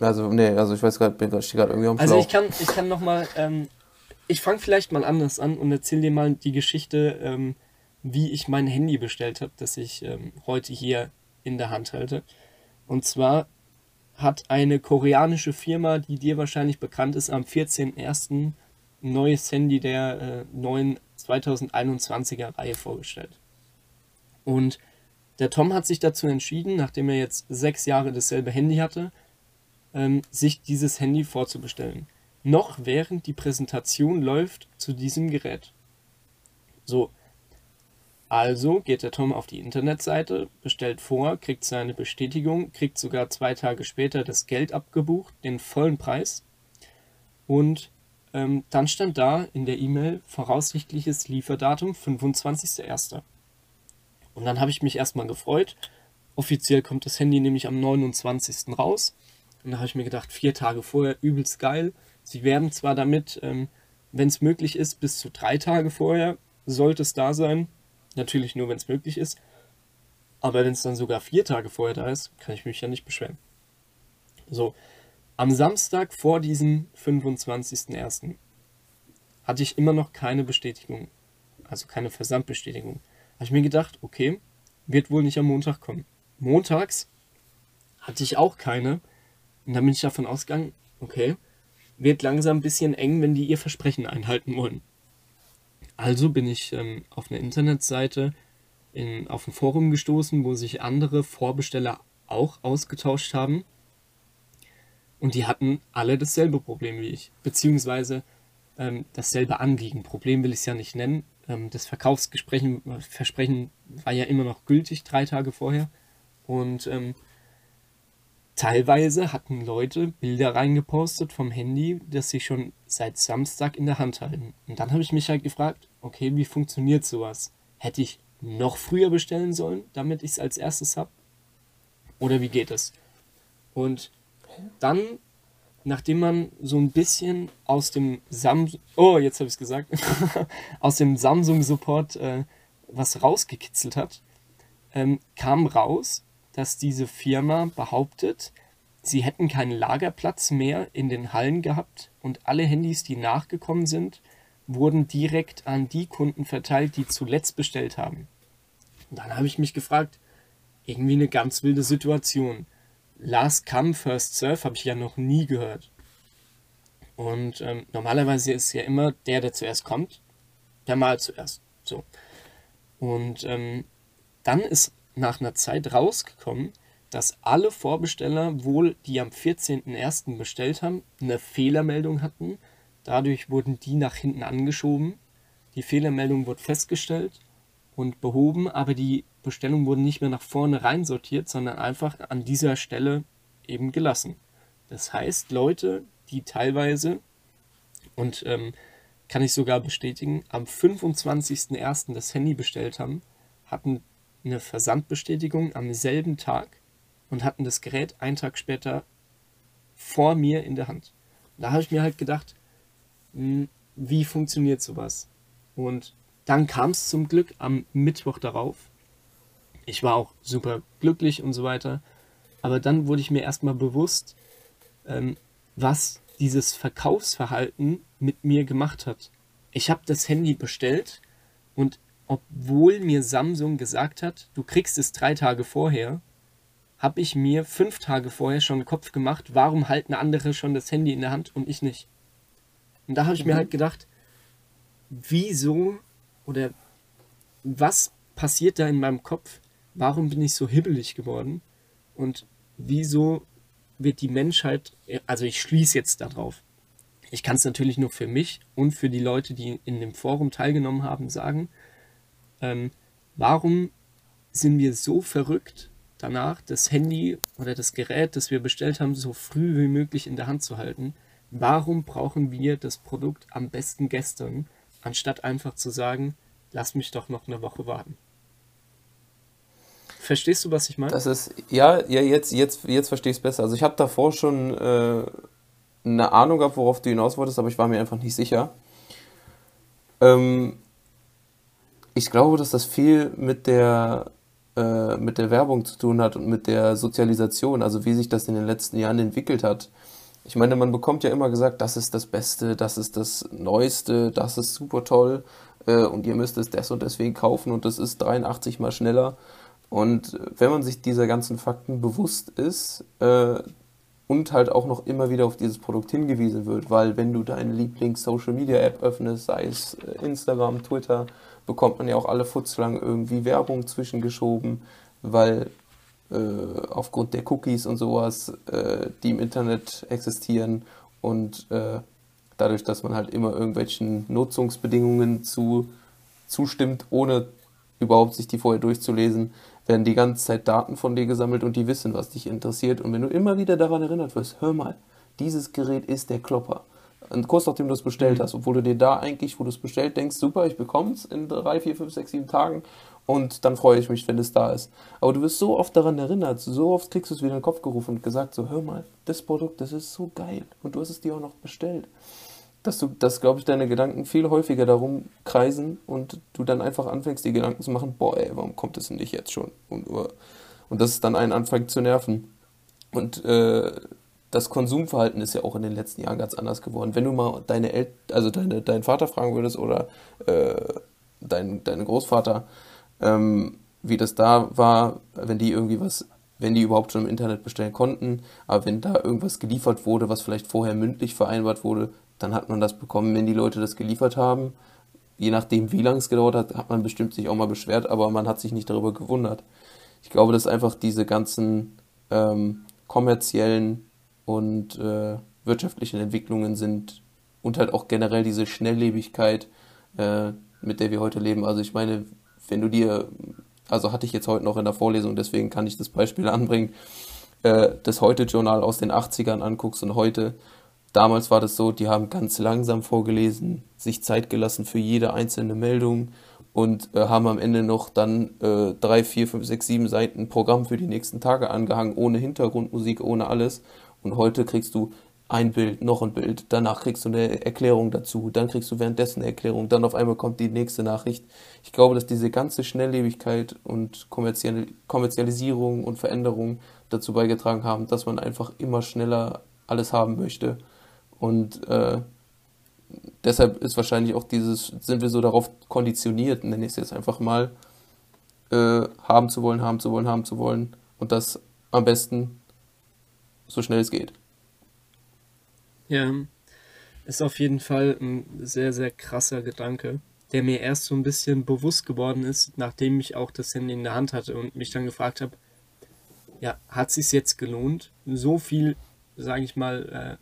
also, nee, also ich weiß gerade, bin gerade irgendwie am Also ich kann, ich kann nochmal, ähm, ich fange vielleicht mal anders an und erzähle dir mal die Geschichte, ähm, wie ich mein Handy bestellt habe, das ich ähm, heute hier in der Hand halte. Und zwar hat eine koreanische Firma, die dir wahrscheinlich bekannt ist, am 14.01. ein neues Handy der äh, neuen 2021er Reihe vorgestellt. Und der Tom hat sich dazu entschieden, nachdem er jetzt sechs Jahre dasselbe Handy hatte, ähm, sich dieses Handy vorzubestellen. Noch während die Präsentation läuft zu diesem Gerät. So, also geht der Tom auf die Internetseite, bestellt vor, kriegt seine Bestätigung, kriegt sogar zwei Tage später das Geld abgebucht, den vollen Preis. Und ähm, dann stand da in der E-Mail voraussichtliches Lieferdatum 25.01. Und dann habe ich mich erstmal gefreut. Offiziell kommt das Handy nämlich am 29. raus. Und da habe ich mir gedacht, vier Tage vorher, übelst geil. Sie werden zwar damit, ähm, wenn es möglich ist, bis zu drei Tage vorher sollte es da sein. Natürlich nur, wenn es möglich ist. Aber wenn es dann sogar vier Tage vorher da ist, kann ich mich ja nicht beschweren. So, am Samstag vor diesem 25.01. hatte ich immer noch keine Bestätigung. Also keine Versandbestätigung. Habe ich mir gedacht, okay, wird wohl nicht am Montag kommen. Montags hatte ich auch keine. Und dann bin ich davon ausgegangen, okay, wird langsam ein bisschen eng, wenn die ihr Versprechen einhalten wollen. Also bin ich ähm, auf einer Internetseite in, auf ein Forum gestoßen, wo sich andere Vorbesteller auch ausgetauscht haben. Und die hatten alle dasselbe Problem wie ich, beziehungsweise ähm, dasselbe Anliegen. Problem will ich es ja nicht nennen. Ähm, das Verkaufsversprechen war ja immer noch gültig, drei Tage vorher. Und ähm, Teilweise hatten Leute Bilder reingepostet vom Handy, das sie schon seit Samstag in der Hand halten. Und dann habe ich mich halt gefragt, okay, wie funktioniert sowas? Hätte ich noch früher bestellen sollen, damit ich es als erstes habe? Oder wie geht es? Und dann, nachdem man so ein bisschen aus dem Samsung, oh, jetzt habe ich es gesagt, aus dem Samsung-Support äh, was rausgekitzelt hat, ähm, kam raus, dass diese Firma behauptet, sie hätten keinen Lagerplatz mehr in den Hallen gehabt und alle Handys, die nachgekommen sind, wurden direkt an die Kunden verteilt, die zuletzt bestellt haben. Und dann habe ich mich gefragt, irgendwie eine ganz wilde Situation. Last come, first serve habe ich ja noch nie gehört. Und ähm, normalerweise ist ja immer der, der zuerst kommt, der mal zuerst. So. Und ähm, dann ist nach einer Zeit rausgekommen, dass alle Vorbesteller wohl, die am 14.01. bestellt haben, eine Fehlermeldung hatten Dadurch wurden die nach hinten angeschoben. Die Fehlermeldung wurde festgestellt und behoben, aber die Bestellungen wurden nicht mehr nach vorne rein sortiert, sondern einfach an dieser Stelle eben gelassen. Das heißt, Leute, die teilweise, und ähm, kann ich sogar bestätigen, am 25.01. das Handy bestellt haben, hatten eine Versandbestätigung am selben Tag und hatten das Gerät einen Tag später vor mir in der Hand. Da habe ich mir halt gedacht, hm, wie funktioniert sowas? Und dann kam es zum Glück am Mittwoch darauf. Ich war auch super glücklich und so weiter. Aber dann wurde ich mir erstmal bewusst, ähm, was dieses Verkaufsverhalten mit mir gemacht hat. Ich habe das Handy bestellt und obwohl mir Samsung gesagt hat, du kriegst es drei Tage vorher, habe ich mir fünf Tage vorher schon den Kopf gemacht, warum halten andere schon das Handy in der Hand und ich nicht. Und da habe ich mhm. mir halt gedacht, wieso oder was passiert da in meinem Kopf? Warum bin ich so hibbelig geworden? Und wieso wird die Menschheit, also ich schließe jetzt darauf, ich kann es natürlich nur für mich und für die Leute, die in dem Forum teilgenommen haben, sagen, ähm, warum sind wir so verrückt danach, das Handy oder das Gerät, das wir bestellt haben, so früh wie möglich in der Hand zu halten? Warum brauchen wir das Produkt am besten gestern, anstatt einfach zu sagen, lass mich doch noch eine Woche warten? Verstehst du, was ich meine? Das ist, ja, ja jetzt, jetzt, jetzt verstehe ich es besser. Also ich habe davor schon äh, eine Ahnung gehabt, worauf du hinaus wolltest, aber ich war mir einfach nicht sicher. Ähm, ich glaube, dass das viel mit der, äh, mit der Werbung zu tun hat und mit der Sozialisation, also wie sich das in den letzten Jahren entwickelt hat. Ich meine, man bekommt ja immer gesagt, das ist das Beste, das ist das Neueste, das ist super toll äh, und ihr müsst es des und deswegen kaufen und das ist 83 mal schneller. Und wenn man sich dieser ganzen Fakten bewusst ist äh, und halt auch noch immer wieder auf dieses Produkt hingewiesen wird, weil wenn du deine Lieblings-Social-Media-App öffnest, sei es äh, Instagram, Twitter, bekommt man ja auch alle Futzlang irgendwie Werbung zwischengeschoben, weil äh, aufgrund der Cookies und sowas, äh, die im Internet existieren und äh, dadurch, dass man halt immer irgendwelchen Nutzungsbedingungen zu, zustimmt, ohne überhaupt sich die vorher durchzulesen, werden die ganze Zeit Daten von dir gesammelt und die wissen, was dich interessiert. Und wenn du immer wieder daran erinnert wirst, hör mal, dieses Gerät ist der Klopper. Und kurz nachdem du es bestellt mhm. hast, obwohl du dir da eigentlich, wo du es bestellt, denkst, super, ich bekomme es in drei, vier, fünf, sechs, sieben Tagen und dann freue ich mich, wenn es da ist. Aber du wirst so oft daran erinnert, so oft kriegst du es wieder in den Kopf gerufen und gesagt, so hör mal, das Produkt, das ist so geil und du hast es dir auch noch bestellt dass du, dass glaube ich, deine Gedanken viel häufiger darum kreisen und du dann einfach anfängst, die Gedanken zu machen, boah, ey, warum kommt es denn nicht jetzt schon? Und, und das ist dann einen anfängt zu nerven. Und äh, das Konsumverhalten ist ja auch in den letzten Jahren ganz anders geworden. Wenn du mal deine El also deine, deinen Vater fragen würdest oder äh, dein, deinen Großvater, ähm, wie das da war, wenn die irgendwie was, wenn die überhaupt schon im Internet bestellen konnten, aber wenn da irgendwas geliefert wurde, was vielleicht vorher mündlich vereinbart wurde, dann hat man das bekommen, wenn die Leute das geliefert haben. Je nachdem, wie lange es gedauert hat, hat man bestimmt sich auch mal beschwert, aber man hat sich nicht darüber gewundert. Ich glaube, dass einfach diese ganzen ähm, kommerziellen und äh, wirtschaftlichen Entwicklungen sind und halt auch generell diese Schnelllebigkeit, äh, mit der wir heute leben. Also ich meine, wenn du dir, also hatte ich jetzt heute noch in der Vorlesung, deswegen kann ich das Beispiel anbringen, äh, das Heute-Journal aus den 80ern anguckst und heute, Damals war das so, die haben ganz langsam vorgelesen, sich Zeit gelassen für jede einzelne Meldung und äh, haben am Ende noch dann äh, drei, vier, fünf, sechs, sieben Seiten Programm für die nächsten Tage angehangen, ohne Hintergrundmusik, ohne alles. Und heute kriegst du ein Bild, noch ein Bild, danach kriegst du eine Erklärung dazu, dann kriegst du währenddessen eine Erklärung, dann auf einmal kommt die nächste Nachricht. Ich glaube, dass diese ganze Schnelllebigkeit und Kommerzialisierung und Veränderung dazu beigetragen haben, dass man einfach immer schneller alles haben möchte und äh, deshalb ist wahrscheinlich auch dieses, sind wir so darauf konditioniert, nenne ich es jetzt einfach mal, äh, haben zu wollen, haben zu wollen, haben zu wollen. Und das am besten so schnell es geht. Ja, ist auf jeden Fall ein sehr, sehr krasser Gedanke, der mir erst so ein bisschen bewusst geworden ist, nachdem ich auch das Handy in der Hand hatte und mich dann gefragt habe, ja, hat es sich jetzt gelohnt, so viel, sage ich mal,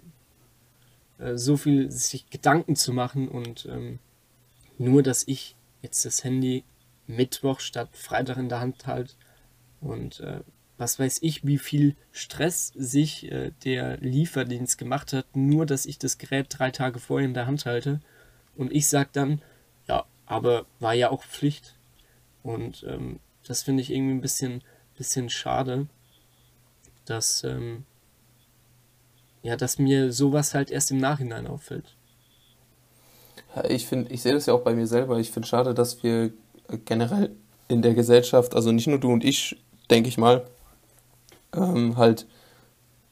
äh, äh, so viel sich Gedanken zu machen und ähm, nur, dass ich jetzt das Handy Mittwoch statt Freitag in der Hand halte und äh, was weiß ich, wie viel Stress sich äh, der Lieferdienst gemacht hat, nur dass ich das Gerät drei Tage vorher in der Hand halte. Und ich sage dann, ja, aber war ja auch Pflicht. Und ähm, das finde ich irgendwie ein bisschen, bisschen schade, dass, ähm, ja, dass mir sowas halt erst im Nachhinein auffällt. Ja, ich finde, ich sehe das ja auch bei mir selber. Ich finde schade, dass wir generell in der Gesellschaft, also nicht nur du und ich, denke ich mal, ähm, halt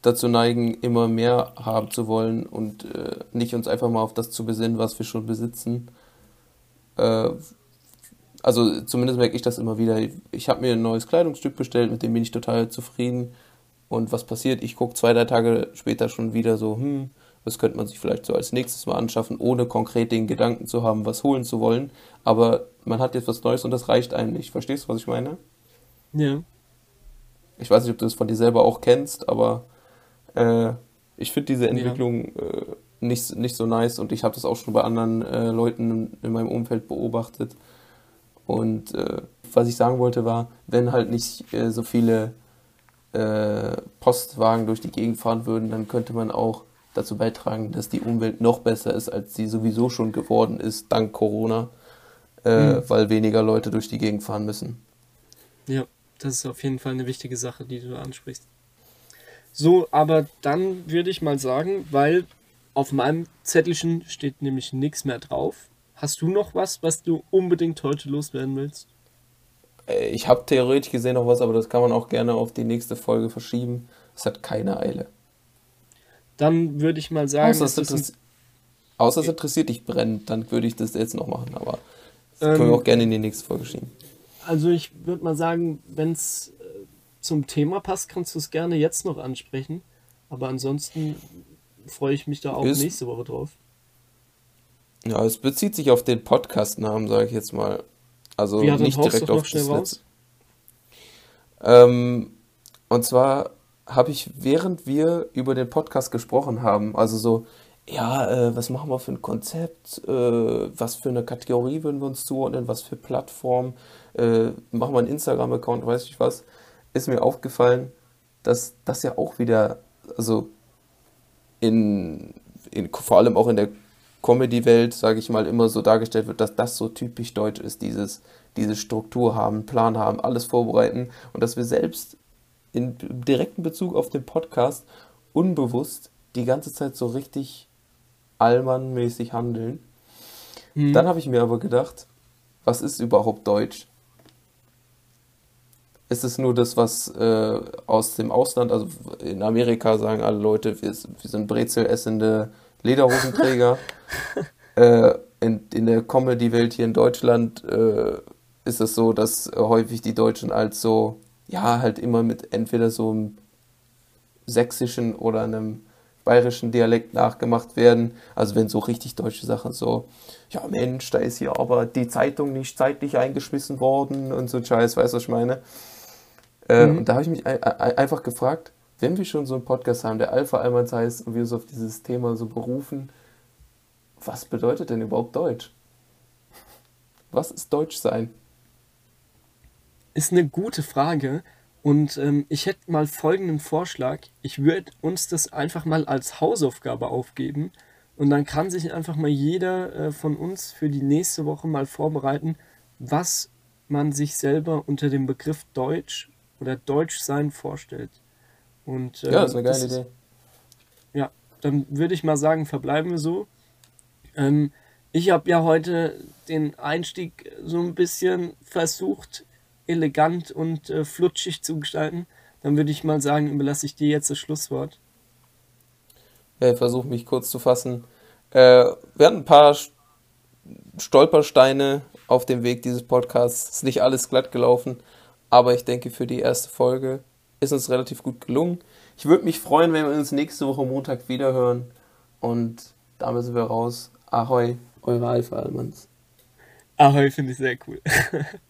dazu neigen, immer mehr haben zu wollen und äh, nicht uns einfach mal auf das zu besinnen, was wir schon besitzen. Äh, also zumindest merke ich das immer wieder. Ich habe mir ein neues Kleidungsstück bestellt, mit dem bin ich total zufrieden. Und was passiert? Ich gucke zwei, drei Tage später schon wieder so, hm, was könnte man sich vielleicht so als nächstes mal anschaffen, ohne konkret den Gedanken zu haben, was holen zu wollen. Aber man hat jetzt was Neues und das reicht einem nicht. Verstehst du, was ich meine? Ja. Ich weiß nicht, ob du das von dir selber auch kennst, aber äh, ich finde diese Entwicklung ja. äh, nicht, nicht so nice und ich habe das auch schon bei anderen äh, Leuten in meinem Umfeld beobachtet. Und äh, was ich sagen wollte war, wenn halt nicht äh, so viele äh, Postwagen durch die Gegend fahren würden, dann könnte man auch dazu beitragen, dass die Umwelt noch besser ist, als sie sowieso schon geworden ist, dank Corona, mhm. weil weniger Leute durch die Gegend fahren müssen. Ja das ist auf jeden Fall eine wichtige Sache, die du ansprichst. So, aber dann würde ich mal sagen, weil auf meinem Zettelchen steht nämlich nichts mehr drauf. Hast du noch was, was du unbedingt heute loswerden willst? Äh, ich habe theoretisch gesehen noch was, aber das kann man auch gerne auf die nächste Folge verschieben. Es hat keine Eile. Dann würde ich mal sagen, außer es, interessiert, außer es interessiert dich brennend, dann würde ich das jetzt noch machen, aber das ähm, können wir auch gerne in die nächste Folge schieben. Also ich würde mal sagen, wenn es äh, zum Thema passt, kannst du es gerne jetzt noch ansprechen. Aber ansonsten freue ich mich da auch ist, nächste Woche drauf. Ja, es bezieht sich auf den Podcast-Namen, sage ich jetzt mal. Also ja, nicht direkt auf das Netz. Ähm, und zwar habe ich, während wir über den Podcast gesprochen haben, also so, ja, äh, was machen wir für ein Konzept, äh, was für eine Kategorie würden wir uns zuordnen, was für Plattform, äh, machen wir einen Instagram-Account, weiß ich was, ist mir aufgefallen, dass das ja auch wieder, also in, in vor allem auch in der Comedy-Welt, sage ich mal, immer so dargestellt wird, dass das so typisch deutsch ist, dieses, diese Struktur haben, Plan haben, alles vorbereiten und dass wir selbst in direkten Bezug auf den Podcast unbewusst die ganze Zeit so richtig allmannmäßig handeln. Mhm. Dann habe ich mir aber gedacht, was ist überhaupt Deutsch? Ist es nur das, was äh, aus dem Ausland, also in Amerika sagen alle Leute, wir, wir sind brezelessende Lederhosenträger. äh, in, in der Comedy-Welt hier in Deutschland äh, ist es so, dass häufig die Deutschen als so, ja, halt immer mit entweder so einem sächsischen oder einem bayerischen Dialekt nachgemacht werden. Also wenn so richtig deutsche Sachen so, ja Mensch, da ist hier aber die Zeitung nicht zeitlich eingeschmissen worden und so Scheiß, weißt du, was ich meine? Äh, mhm. Und da habe ich mich einfach gefragt, wenn wir schon so einen Podcast haben, der Alpha Almans heißt und wir uns auf dieses Thema so berufen, was bedeutet denn überhaupt Deutsch? Was ist Deutsch sein? Ist eine gute Frage. Und ähm, ich hätte mal folgenden Vorschlag. Ich würde uns das einfach mal als Hausaufgabe aufgeben. Und dann kann sich einfach mal jeder äh, von uns für die nächste Woche mal vorbereiten, was man sich selber unter dem Begriff Deutsch oder Deutschsein vorstellt. Und, äh, ja, das ist eine geile Idee. ja, dann würde ich mal sagen, verbleiben wir so. Ähm, ich habe ja heute den Einstieg so ein bisschen versucht, elegant und äh, flutschig zu gestalten. Dann würde ich mal sagen, überlasse ich dir jetzt das Schlusswort. Ja, ich versuche mich kurz zu fassen. Äh, wir hatten ein paar Stolpersteine auf dem Weg dieses Podcasts. Ist nicht alles glatt gelaufen. Aber ich denke, für die erste Folge ist uns relativ gut gelungen. Ich würde mich freuen, wenn wir uns nächste Woche Montag wiederhören. Und damit sind wir raus. Ahoi, eure Alpha Almans. Ahoi finde ich sehr cool.